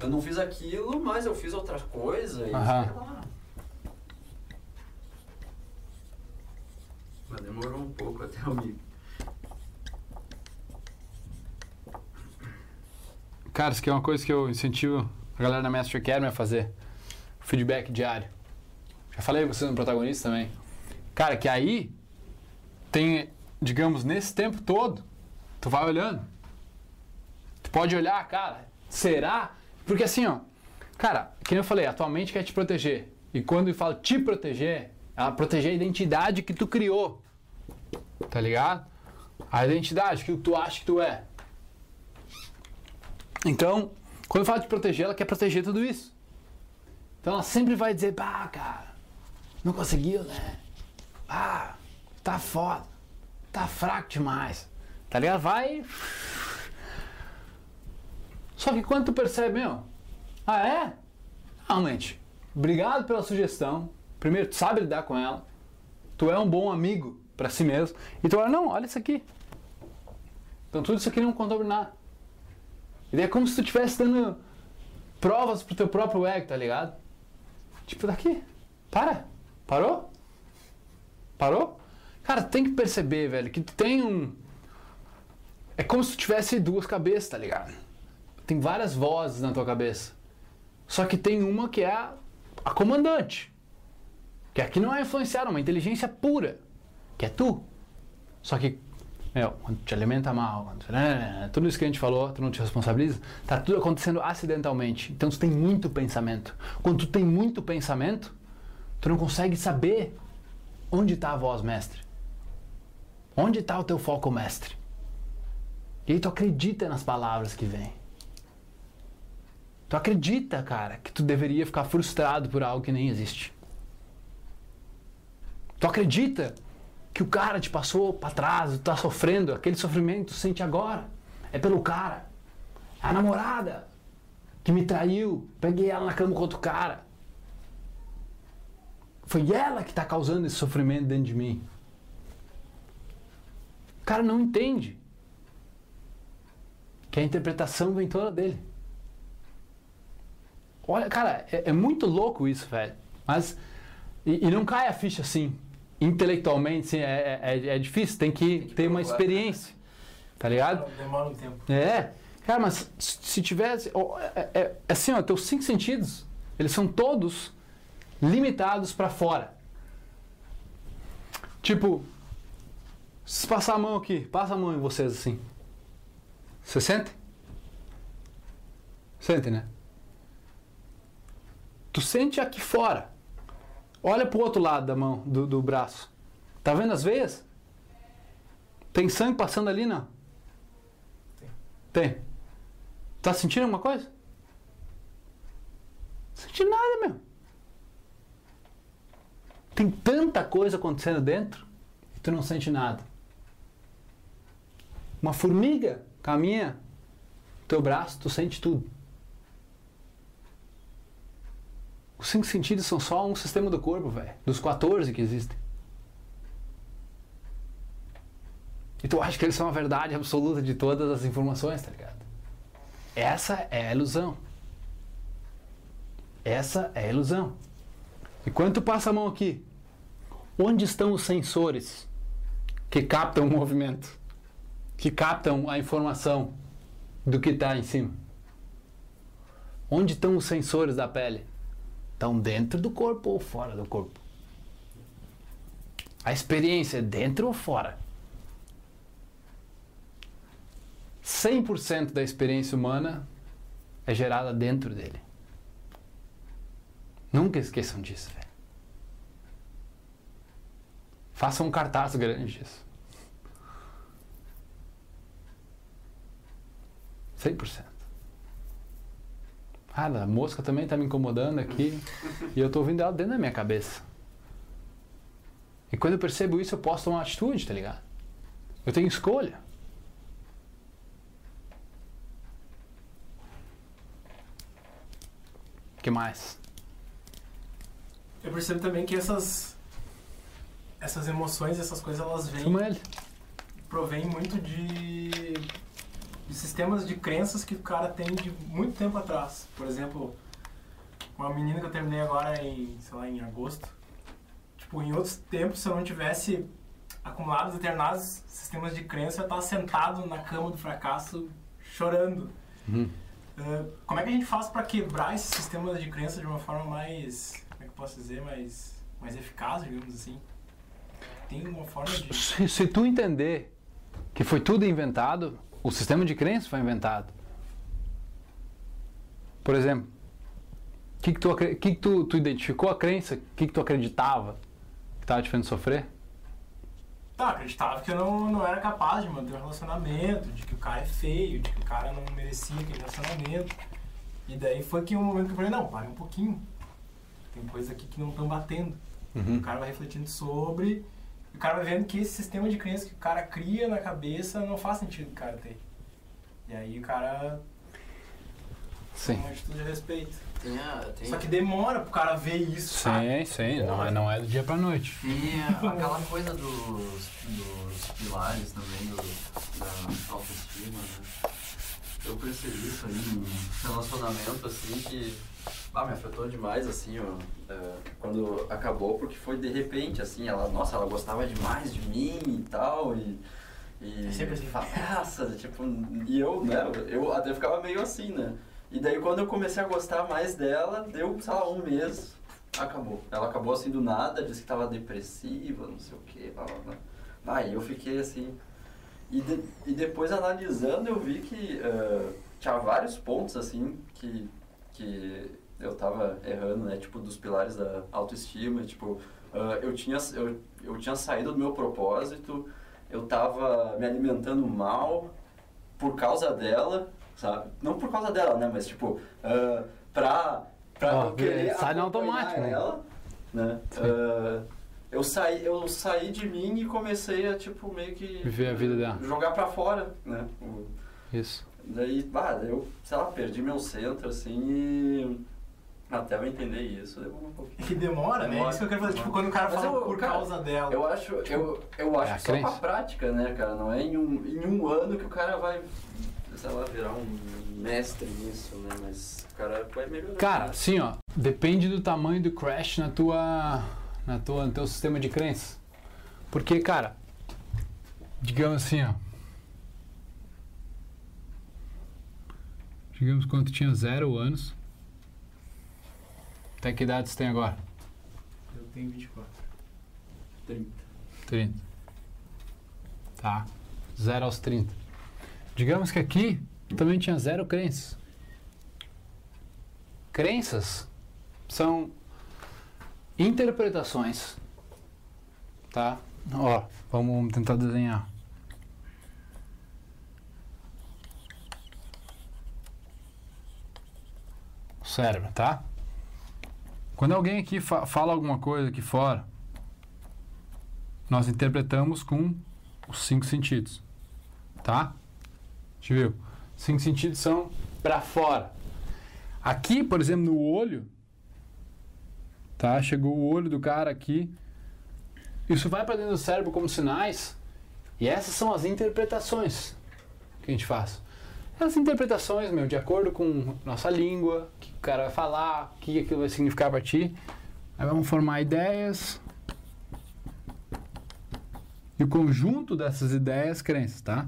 eu não fiz aquilo, mas eu fiz outra coisa e Aham. sei lá. Mas demorou um pouco até eu me Cara, isso aqui é uma coisa que eu incentivo a galera da Master Academy a fazer. Feedback diário. Já falei com vocês no protagonista também. Cara, que aí tem, digamos, nesse tempo todo, tu vai olhando. Tu pode olhar, cara, será? Porque assim, ó, cara, que eu falei, atualmente quer te proteger. E quando eu falo te proteger, ela proteger a identidade que tu criou. Tá ligado? A identidade, que tu acha que tu é. Então, quando eu falo de proteger, ela quer proteger tudo isso. Então ela sempre vai dizer, pá, cara, não conseguiu, né? Ah, tá foda, tá fraco demais. Tá ligado? Vai. Só que quando tu percebe, meu, ah é? Realmente, obrigado pela sugestão. Primeiro, tu sabe lidar com ela. Tu é um bom amigo para si mesmo. E tu olha, não, olha isso aqui. Então tudo isso aqui não contou nada. E daí é como se tu estivesse dando provas pro teu próprio ego, tá ligado? Tipo, daqui. Para. Parou? Parou? Cara, tem que perceber, velho, que tu tem um. É como se tu tivesse duas cabeças, tá ligado? Tem várias vozes na tua cabeça. Só que tem uma que é a, a comandante. Que aqui não é influenciada, é uma inteligência pura. Que é tu. Só que meu, quando te alimenta mal, né, tudo isso que a gente falou, tu não te responsabiliza, tá tudo acontecendo acidentalmente. Então tu tem muito pensamento. Quando tu tem muito pensamento, tu não consegue saber onde está a voz mestre. Onde está o teu foco mestre? E aí tu acredita nas palavras que vêm. Tu acredita, cara, que tu deveria ficar frustrado por algo que nem existe. Tu acredita que o cara te passou para trás, tá sofrendo, aquele sofrimento sente agora. É pelo cara. É a namorada que me traiu, peguei ela na cama com outro cara. Foi ela que está causando esse sofrimento dentro de mim. O cara não entende que a interpretação vem toda dele. Olha, cara, é, é muito louco isso, velho. Mas. E, e, não cai a ficha assim, intelectualmente, assim, é, é, é difícil, tem que, tem que ter uma experiência. Tá ligado? Demora um tempo. É. Cara, mas se tivesse. É, é, assim, ó, teus cinco sentidos, eles são todos limitados para fora. Tipo, se passar a mão aqui, passa a mão em vocês assim. Você sente? Sente, né? Tu sente aqui fora. Olha pro outro lado da mão, do, do braço. Tá vendo as veias? Tem sangue passando ali, não? Tem. Tá sentindo alguma coisa? Não senti nada, meu. Tem tanta coisa acontecendo dentro e tu não sente nada. Uma formiga caminha teu braço, tu sente tudo. Os cinco sentidos são só um sistema do corpo, velho. Dos 14 que existem. E tu acha que eles são a verdade absoluta de todas as informações, tá ligado? Essa é a ilusão. Essa é a ilusão. E quando tu passa a mão aqui, onde estão os sensores que captam o movimento? Que captam a informação do que está em cima? Onde estão os sensores da pele? Estão dentro do corpo ou fora do corpo? A experiência é dentro ou fora? 100% da experiência humana é gerada dentro dele. Nunca esqueçam disso, velho. Façam um cartaz grande disso. 100%. Ah, a mosca também está me incomodando aqui e eu estou ouvindo ela dentro da minha cabeça. E quando eu percebo isso, eu posso tomar uma atitude, tá ligado? Eu tenho escolha. O que mais? Eu percebo também que essas essas emoções, essas coisas, elas vêm. Provém muito de, de sistemas de crenças que o cara tem de muito tempo atrás. Por exemplo, uma menina que eu terminei agora em, sei lá, em agosto. Tipo, em outros tempos, se eu não tivesse acumulado determinados sistemas de crença, eu estava sentado na cama do fracasso chorando. Uh, como é que a gente faz para quebrar esses sistemas de crença de uma forma mais, como é que eu posso dizer, mais, mais eficaz, digamos assim? Tem uma forma de... Se, se tu entender que foi tudo inventado, o sistema de crença foi inventado. Por exemplo, o que, que, tu, que, que tu, tu identificou a crença? O que, que tu acreditava que estava te fazendo sofrer? Tá, acreditava que eu não, não era capaz de manter um relacionamento, de que o cara é feio, de que o cara não merecia aquele relacionamento. E daí foi que um momento que eu falei, não, pare um pouquinho. Tem coisas aqui que não estão batendo. Uhum. O cara vai refletindo sobre, o cara vai vendo que esse sistema de crença que o cara cria na cabeça não faz sentido o cara ter. E aí o cara Sim. uma atitude a respeito. Tem a, tem, Só que demora pro cara ver isso, sabe? Sim, sim, não é, não é do dia pra noite. a- aquela coisa dos, dos pilares também do, da autoestima, né? Eu percebi isso aí num relacionamento assim que ah, me afetou demais assim, ó, é, quando acabou, porque foi de repente, assim, ela, nossa, ela gostava demais de mim e tal, e. E É sempre assim. Nossa, tipo, e eu, né, eu até ficava meio assim, né? E daí quando eu comecei a gostar mais dela, deu, sei lá, um mês, acabou. Ela acabou assim do nada, disse que tava depressiva, não sei o que, blá blá blá. Aí eu fiquei assim. E, de- e depois analisando eu vi que eh, tinha vários pontos assim que, que eu tava errando, né? Tipo, dos pilares da autoestima, tipo, ah, eu, tinha, eu, eu tinha saído do meu propósito, eu tava me alimentando mal por causa dela, sabe? Não por causa dela, né? Mas tipo, ah, pra, pra eu querer sai no automático, né? ela, né? Ah, eu saí, eu saí de mim e comecei a, tipo, meio que... Viver a vida dela. Jogar pra fora, né? O- Isso. Daí, bah, eu, sei lá, perdi meu centro, assim, e... Até eu entender isso, demora um pouquinho. Que demora, né? Demora. Isso que eu quero fazer. Tipo, quando o cara Mas fala eu- por cara, causa dela. Eu acho, eu, eu acho É só com a crença. prática, né, cara? Não é em um, em um ano que o cara vai, sei lá, virar um mestre nisso, né? Mas o cara vai melhorar. Cara, assim, ó, depende do tamanho do crash na tua, na tua, no teu sistema de crenças. Porque, cara, digamos assim, ó. Digamos quando tinha zero anos. Até que idade você tem agora? Eu tenho 24. 30. 30. Tá. Zero aos 30. Digamos que aqui também tinha zero crenças. Crenças são interpretações. Tá? Ó, vamos tentar desenhar. O cérebro, tá? Quando alguém aqui fa- fala alguma coisa aqui fora, nós interpretamos com os cinco sentidos. Tá? Gente viu? Cinco sentidos são para fora. Aqui, por exemplo, no olho, tá? Chegou o olho do cara aqui. Isso vai para dentro do cérebro como sinais. E essas são as interpretações que a gente faz. As interpretações, meu, de acordo com nossa língua, o que o cara vai falar, o que aquilo vai significar para ti. Aí vamos formar ideias, e o conjunto dessas ideias, crenças, tá?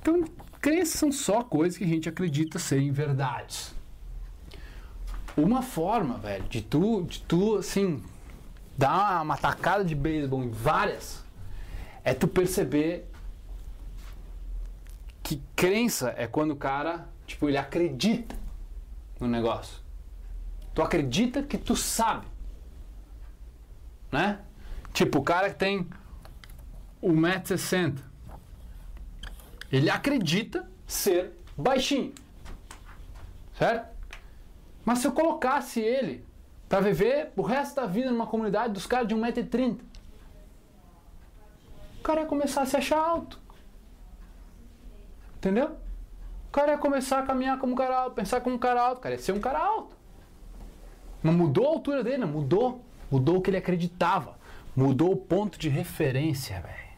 Então, crenças são só coisas que a gente acredita serem verdades. Uma forma, velho, de tu, de tu, assim, dar uma tacada de beisebol em várias, é tu perceber que crença é quando o cara, tipo, ele acredita no negócio. Tu acredita que tu sabe, né? Tipo, o cara que tem 1,60m. Ele acredita ser baixinho. Certo? Mas se eu colocasse ele para viver o resto da vida numa comunidade dos caras de 1,30m, o cara ia começar a se achar alto. Entendeu? O cara ia começar a caminhar como um cara alto, pensar como um cara alto, o cara ia ser um cara alto. Não mudou a altura dele, não mudou. Mudou o que ele acreditava. Mudou o ponto de referência, velho.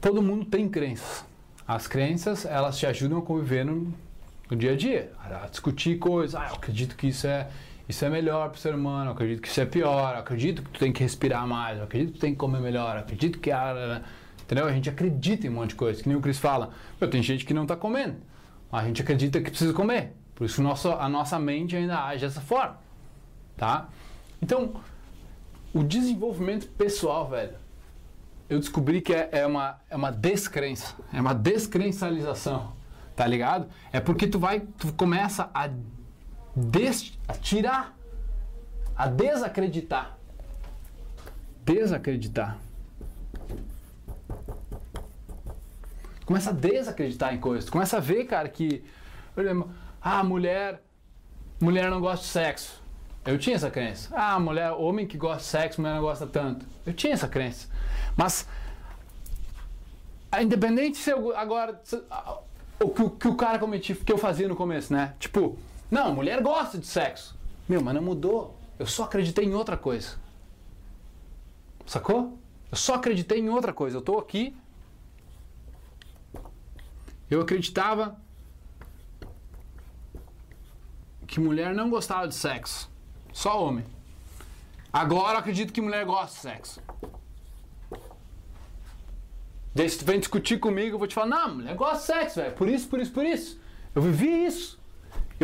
Todo mundo tem crenças. As crenças, elas te ajudam a conviver no, no dia a dia, a discutir coisas. Ah, eu acredito que isso é, isso é melhor para o ser humano, eu acredito que isso é pior, eu acredito que tu tem que respirar mais, eu acredito que tu tem que comer melhor, eu acredito que a. Entendeu? A gente acredita em um monte de coisa. Que nem o Chris fala. Meu, tem gente que não está comendo. A gente acredita que precisa comer. Por isso nosso, a nossa mente ainda age dessa forma. Tá? Então, o desenvolvimento pessoal, velho, eu descobri que é, é uma, é uma descrença. É uma descrencialização. Tá ligado? É porque tu vai, tu começa a, des, a tirar, a desacreditar. Desacreditar. começa a desacreditar em coisas. Começa a ver, cara, que. Ah, mulher. Mulher não gosta de sexo. Eu tinha essa crença. Ah, mulher, homem que gosta de sexo, mulher não gosta tanto. Eu tinha essa crença. Mas. Independente se eu agora. se- o que o cara cometi, que eu fazia no começo, né? Tipo, não, mulher gosta de sexo. Meu, mas não mudou. Eu só acreditei em outra coisa. Sacou? Eu só acreditei em outra coisa. Eu tô aqui, eu acreditava que mulher não gostava de sexo. Só homem. Agora eu acredito que mulher gosta de sexo. Daí se tu vem discutir comigo, eu vou te falar, não, mulher gosta de sexo, velho. Por isso, por isso, por isso. Eu vivi isso.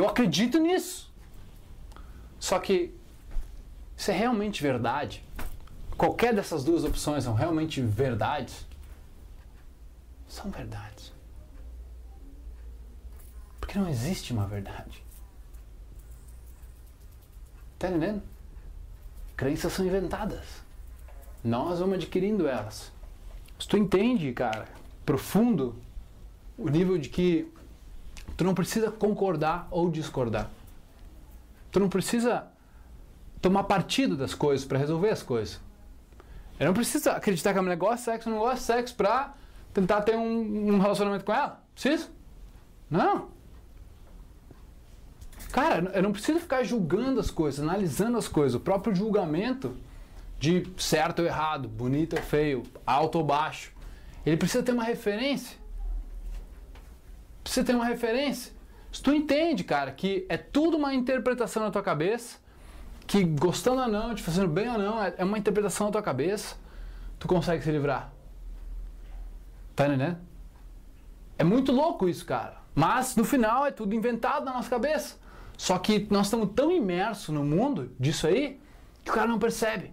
Eu acredito nisso. Só que isso é realmente verdade? Qualquer dessas duas opções são realmente verdades? São verdades. Porque não existe uma verdade. Tá entendendo? Crenças são inventadas. Nós vamos adquirindo elas. Se tu entende, cara, profundo, o nível de que tu não precisa concordar ou discordar. Tu não precisa tomar partido das coisas para resolver as coisas. Eu não preciso acreditar que a mulher gosta de sexo ou não gosta de sexo pra tentar ter um, um relacionamento com ela. Preciso? Não. Cara, eu não preciso ficar julgando as coisas, analisando as coisas. O próprio julgamento de certo ou errado, bonito ou feio, alto ou baixo, ele precisa ter uma referência. Precisa ter uma referência. Se tu entende, cara, que é tudo uma interpretação na tua cabeça, que gostando ou não, te fazendo bem ou não, é uma interpretação na tua cabeça, tu consegue se livrar. Tá entendendo? É muito louco isso, cara. Mas no final é tudo inventado na nossa cabeça. Só que nós estamos tão imersos no mundo disso aí que o cara não percebe.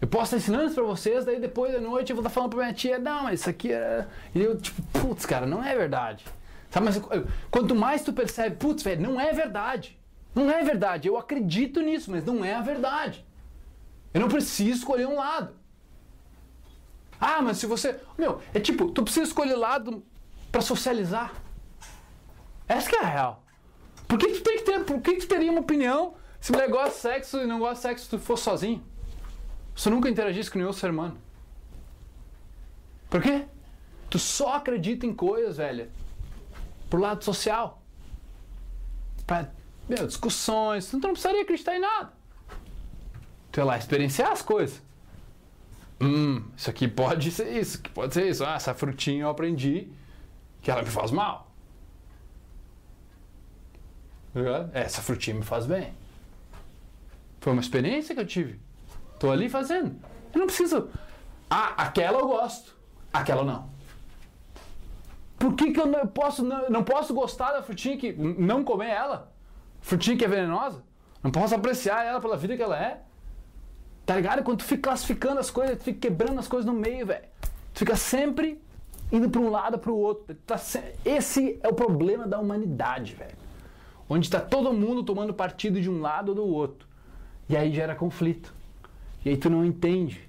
Eu posso estar ensinando isso pra vocês, daí depois da noite eu vou estar falando pra minha tia, não, mas isso aqui é. E eu, tipo, putz, cara, não é verdade. Sabe, mas quanto mais tu percebe, putz, velho, não é verdade. Não é verdade. Eu acredito nisso, mas não é a verdade. Eu não preciso escolher um lado. Ah, mas se você. Meu, é tipo, tu precisa escolher lado para socializar. Essa é a real. Por que, tu tem que ter. Por que, tu teria uma opinião se mulher gosta sexo e não gosta de sexo se tu fosse sozinho? Tu nunca interagisse com nenhum ser humano. Por quê? Tu só acredita em coisas, velho, pro lado social. Pra, meu, discussões. Tu não precisaria acreditar em nada. Tu ia lá experienciar as coisas. Hum, isso aqui pode ser isso, que pode ser isso. Ah, essa frutinha eu aprendi que ela me faz mal. Tá essa frutinha me faz bem. Foi uma experiência que eu tive. Tô ali fazendo. Eu não preciso. Ah, aquela eu gosto, aquela não. Por que, que eu não posso, não, não posso gostar da frutinha que. não comer ela? Frutinha que é venenosa? Não posso apreciar ela pela vida que ela é? Tá ligado? Quando tu fica classificando as coisas, tu fica quebrando as coisas no meio, velho. Tu fica sempre indo para um lado para o outro. Tá se... Esse é o problema da humanidade, velho. Onde está todo mundo tomando partido de um lado ou do outro. E aí gera conflito. E aí tu não entende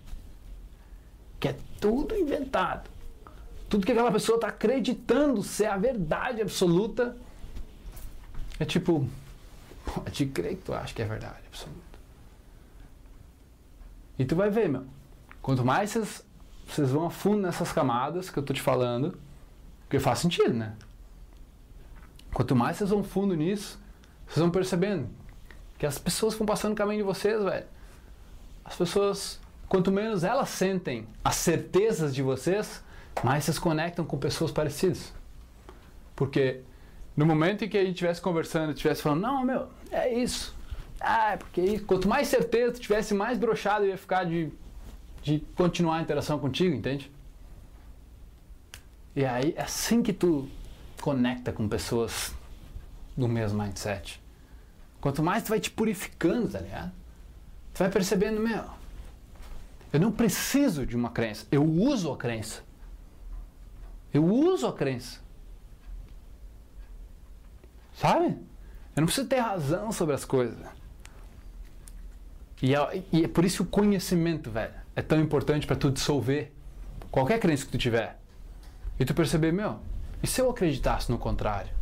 que é tudo inventado. Tudo que aquela pessoa está acreditando ser a verdade absoluta é tipo, pode crer que tu acha que é verdade absoluta. E tu vai ver, meu. Quanto mais vocês, vão a fundo nessas camadas que eu tô te falando, porque faz sentido, né? Quanto mais vocês vão fundo nisso, vocês vão percebendo que as pessoas vão passando o caminho de vocês, velho. As pessoas, quanto menos elas sentem as certezas de vocês, mais vocês conectam com pessoas parecidas. Porque no momento em que a gente estivesse conversando, estivesse falando, não, meu, é isso, ah, porque quanto mais certeza tu tivesse, mais brochado ia ficar de, de continuar a interação contigo, entende? E aí é assim que tu conecta com pessoas do mesmo mindset. Quanto mais tu vai te purificando, tá ligado? Vai percebendo, meu, eu não preciso de uma crença, eu uso a crença. Eu uso a crença. Sabe? Eu não preciso ter razão sobre as coisas. E é, e é por isso que o conhecimento, velho, é tão importante para tu dissolver qualquer crença que tu tiver. E tu perceber, meu, e se eu acreditasse no contrário?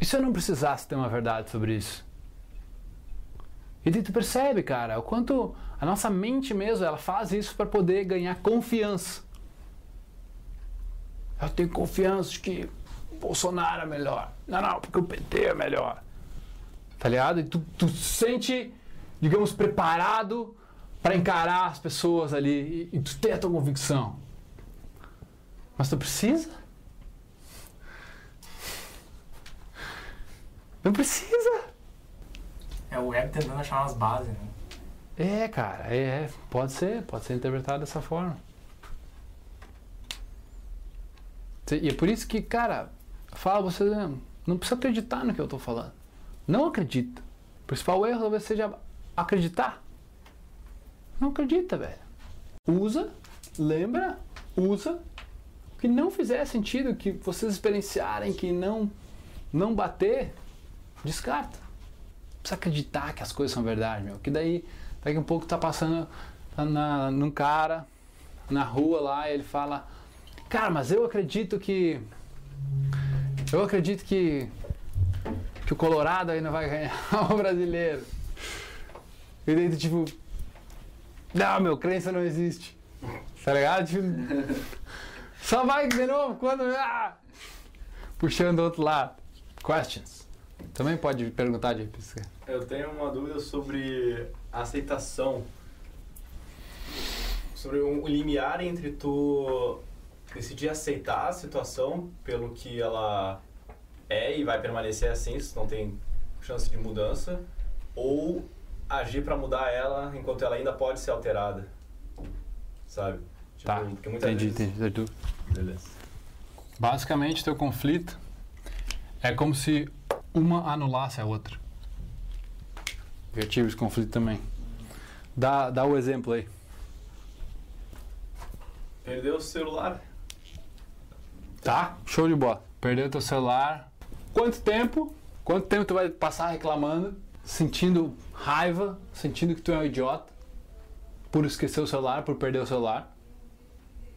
E se eu não precisasse ter uma verdade sobre isso? E tu percebe, cara, o quanto a nossa mente mesmo, ela faz isso para poder ganhar confiança. Eu tenho confiança de que Bolsonaro é melhor. Não, não, porque o PT é melhor. Tá ligado? E tu, tu se sente, digamos, preparado para encarar as pessoas ali e, e tu tem a tua convicção. Mas tu precisa? Não precisa. É o web tentando achar umas bases, né? É, cara, é, pode ser, pode ser interpretado dessa forma. E é por isso que, cara, fala você, não precisa acreditar no que eu estou falando. Não acredita. O principal erro talvez seja acreditar. Não acredita, velho. Usa, lembra, usa. Que não fizer sentido, que vocês experienciarem, que não, não bater, descarta. Precisa acreditar que as coisas são verdade, meu. Que daí, daqui a um pouco tá passando tá na, num cara na rua lá e ele fala: Cara, mas eu acredito que. Eu acredito que que o Colorado ainda vai ganhar o brasileiro. E daí, tipo, Não, meu, crença não existe. Tá ligado? Tipo, só vai de novo quando. Ah! Puxando do outro lado. Questions. Também pode perguntar de. Eu tenho uma dúvida sobre aceitação. Sobre um limiar entre tu decidir aceitar a situação pelo que ela é e vai permanecer assim, se não tem chance de mudança, ou agir para mudar ela enquanto ela ainda pode ser alterada. Sabe? Tipo, Tá, porque muitas entendi, vezes... entendi. Beleza. Basicamente, teu conflito é como se uma anulasse a outra. Eu tive esse conflito também. Dá, dá o exemplo aí. Perdeu o celular. Tá? Show de bola. Perdeu teu celular. Quanto tempo? Quanto tempo tu vai passar reclamando, sentindo raiva, sentindo que tu é um idiota por esquecer o celular, por perder o celular?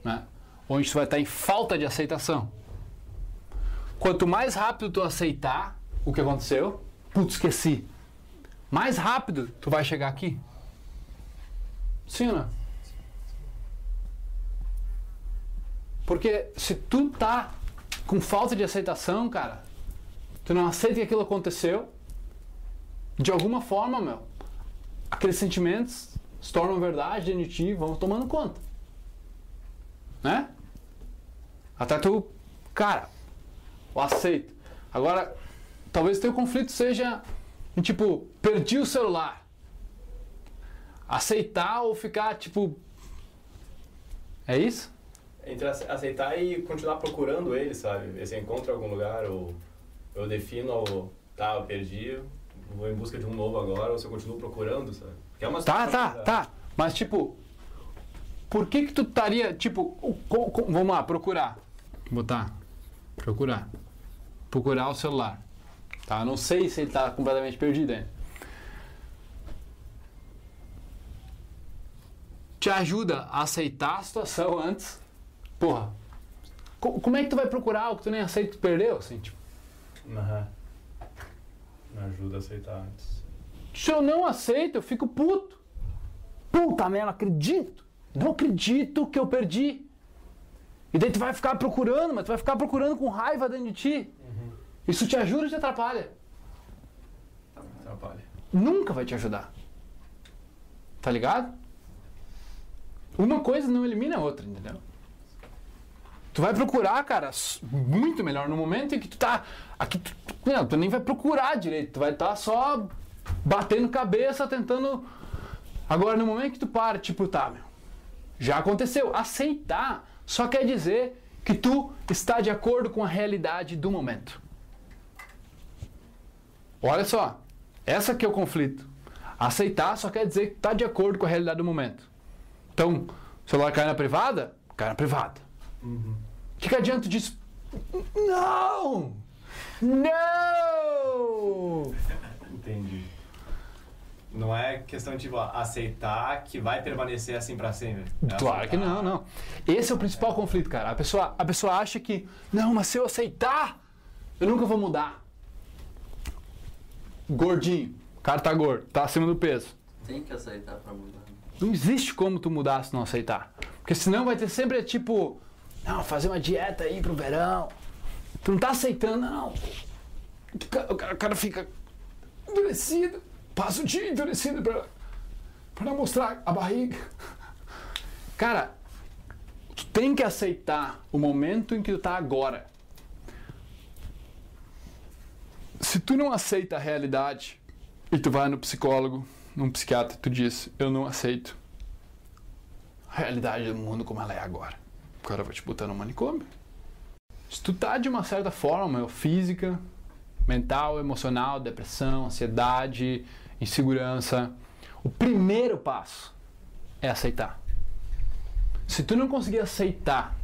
Né? Onde tu vai estar em falta de aceitação. Quanto mais rápido tu aceitar o que aconteceu, putz, esqueci. Mais rápido tu vai chegar aqui. Sim ou não? Porque se tu tá com falta de aceitação, cara, tu não aceita que aquilo aconteceu, de alguma forma, meu, aqueles sentimentos se tornam verdade dentro de ti, vão tomando conta. Né? Até tu, cara, eu aceito. Agora, talvez teu conflito seja tipo, perdi o celular. Aceitar ou ficar tipo. É isso? Entre ace- aceitar e continuar procurando ele, sabe? Se em algum lugar, ou eu defino, ou tá, eu perdi, vou em busca de um novo agora, ou se eu continuo procurando, sabe? Porque é uma Tá, tá, tá. Mas tipo, por que que tu estaria, tipo, o- co- co- vamos lá, procurar. Botar. Procurar. Procurar o celular. Tá? Não sei se ele tá completamente perdido ainda. Te ajuda a aceitar a situação antes. Porra. co- como é que tu vai procurar algo que tu nem aceita que tu perdeu, assim, tipo? Aham. Me ajuda a aceitar antes. Se eu não aceito, eu fico puto. Puta merda, acredito. Não acredito que eu perdi. E daí tu vai ficar procurando, mas tu vai ficar procurando com raiva dentro de ti. Isso te ajuda ou te atrapalha? Atrapalha. Nunca vai te ajudar. Tá ligado? Uma coisa não elimina a outra, entendeu? Tu vai procurar, cara, muito melhor no momento em que tu tá. Aqui tu, não, tu nem vai procurar direito, tu vai estar só batendo cabeça, tentando. Agora, no momento que tu para, tipo, tá, meu, já aconteceu. Aceitar só quer dizer que tu está de acordo com a realidade do momento. Olha só, essa aqui é o conflito. Aceitar só quer dizer que está de acordo com a realidade do momento. Então, o celular cai na privada? Cai na privada. O que, que adianta disso? Não! Não! Entendi. Não é questão de tipo, aceitar que vai permanecer assim pra sempre. É Claro que aceitar. não, não. Esse é o principal conflito, cara. A pessoa, a pessoa acha que, não, mas se eu aceitar, eu nunca vou mudar. Gordinho, o cara tá gordo, tá acima do peso. Tem que aceitar pra mudar. né? Não existe como tu mudar se não aceitar. Porque senão vai ter sempre tipo, não, fazer uma dieta aí pro verão. Tu não tá aceitando, não. O ca- o cara, o cara fica endurecido, passa o dia endurecido pra, pra não mostrar a barriga. Cara, tu tem que aceitar o momento em que tu tá agora. Se tu não aceita a realidade e tu vai no psicólogo, num psiquiatra, tu diz, eu não aceito a realidade do mundo como ela é agora. O cara vai te botar no manicômio. Se tu tá de uma certa forma, física, mental, emocional, depressão, ansiedade, insegurança, o primeiro passo é aceitar. Se tu não conseguir aceitar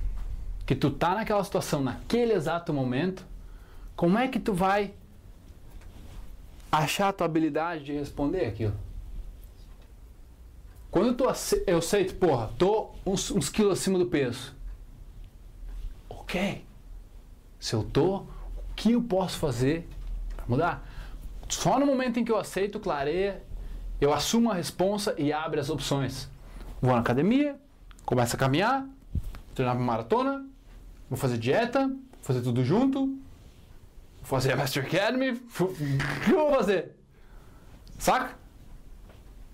que tu tá naquela situação naquele exato momento, como é que tu vai achar a tua habilidade de responder aquilo? Quando tu ace- eu aceito, porra, tô uns, uns quilos acima do peso. Ok. Se eu tô, o que eu posso fazer para mudar? Só no momento em que eu aceito, clareia, eu assumo a responsa e abre as opções. Vou na academia, começo a caminhar, treinar pra maratona, vou fazer dieta, vou fazer tudo junto, fazer a Master Academy, o que eu vou fazer? Saca?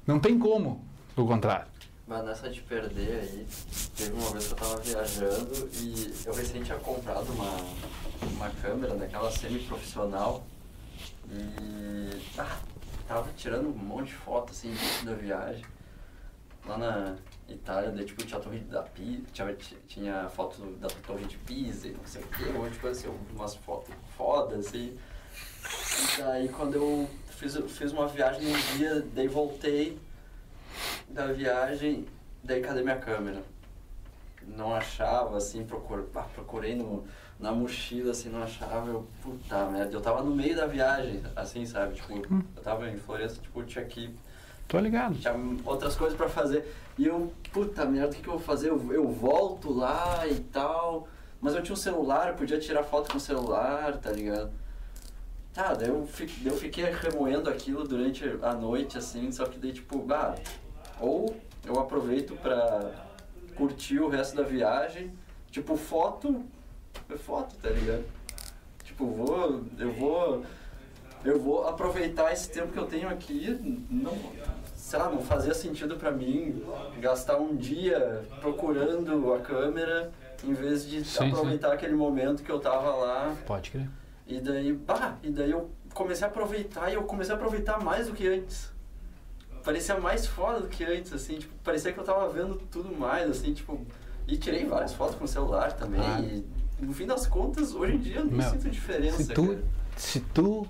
Não tem como, do contrário. Mas nessa de perder aí, teve uma vez que eu tava viajando e eu recém tinha comprado uma, uma câmera daquela semi-profissional e ah, tava tirando um monte de foto assim da viagem. Lá na Itália, daí tipo tinha a torre da Pisa, tinha, tinha foto da torre de Pisa e não sei o que, um monte de coisa assim, umas fotos fodas assim. E daí quando eu fiz, fiz uma viagem num dia, daí voltei da viagem, daí cadê minha câmera? Não achava, assim, procur, ah, procurei no, na mochila, assim, não achava, eu, puta merda, eu tava no meio da viagem, assim, sabe, tipo, eu tava em Florença, tipo, tinha que, Tô ligado. tinha outras coisas pra fazer, e eu, puta merda, o que que eu vou fazer? Eu, eu volto lá e tal, mas eu tinha um celular, eu podia tirar foto com o celular, tá ligado? Tá, daí eu, daí eu fiquei remoendo aquilo durante a noite, assim, só que daí, tipo, bah, ou eu aproveito pra curtir o resto da viagem, tipo, foto é foto, tá ligado? Tipo, vou, eu vou, eu vou aproveitar esse tempo que eu tenho aqui, não, sei lá, não fazia sentido pra mim gastar um dia procurando a câmera em vez de Sim, aproveitar aquele momento que eu tava lá Pode crer. e daí, bah, e daí eu comecei a aproveitar e eu comecei a aproveitar mais do que antes. Parecia mais foda do que antes, assim, tipo, parecia que eu tava vendo tudo mais, assim, tipo, e tirei várias fotos com o celular também. Ah. E no fim das contas, hoje em dia eu não Meu, sinto diferença. Se tu, cara. se tu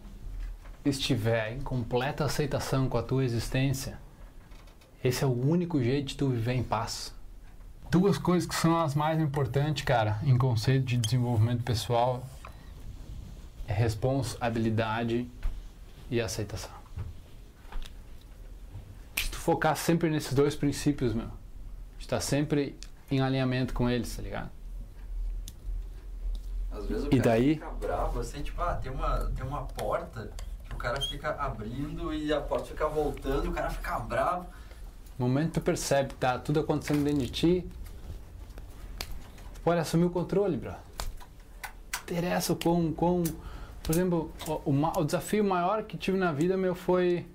estiver em completa aceitação com a tua existência, esse é o único jeito de tu viver em paz. Duas coisas que são as mais importantes, cara, em conceito de desenvolvimento pessoal é responsabilidade e aceitação. Se tu focar sempre nesses dois princípios, meu, estar sempre em alinhamento com eles, tá ligado? Às vezes o E cara daí? fica bravo, assim, tipo, ah, tem uma, tem uma porta o cara fica abrindo e a porta fica voltando, o cara fica bravo. No momento que tu percebe que tá tudo acontecendo dentro de ti, pode assumir o controle, bro. Interessa quão, quão... Por exemplo, o, o o desafio maior que tive na vida, meu, foi...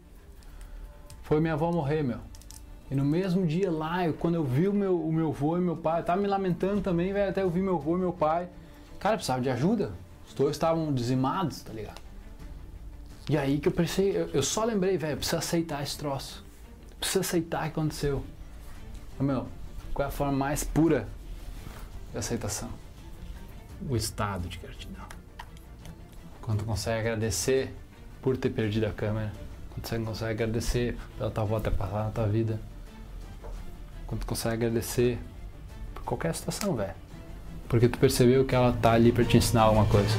Foi minha avó morrer, meu. E no mesmo dia lá, eu- quando eu vi o meu, o meu avô e meu pai, eu tava me lamentando também, velho, até eu vi meu avô e meu pai. Cara, eu precisava de ajuda. Os dois estavam dizimados, tá ligado? E aí que eu pensei, eu, eu só lembrei, velho, eu preciso aceitar esse troço. Precisa aceitar o que aconteceu. Meu, qual é a forma mais pura de aceitação? O estado de gratidão. Quando tu consegue agradecer por ter perdido a câmera, quando você consegue agradecer pela tua avó ter passado na tua vida, quando tu consegue agradecer por qualquer situação, velho. Porque tu percebeu que ela tá ali pra te ensinar alguma coisa.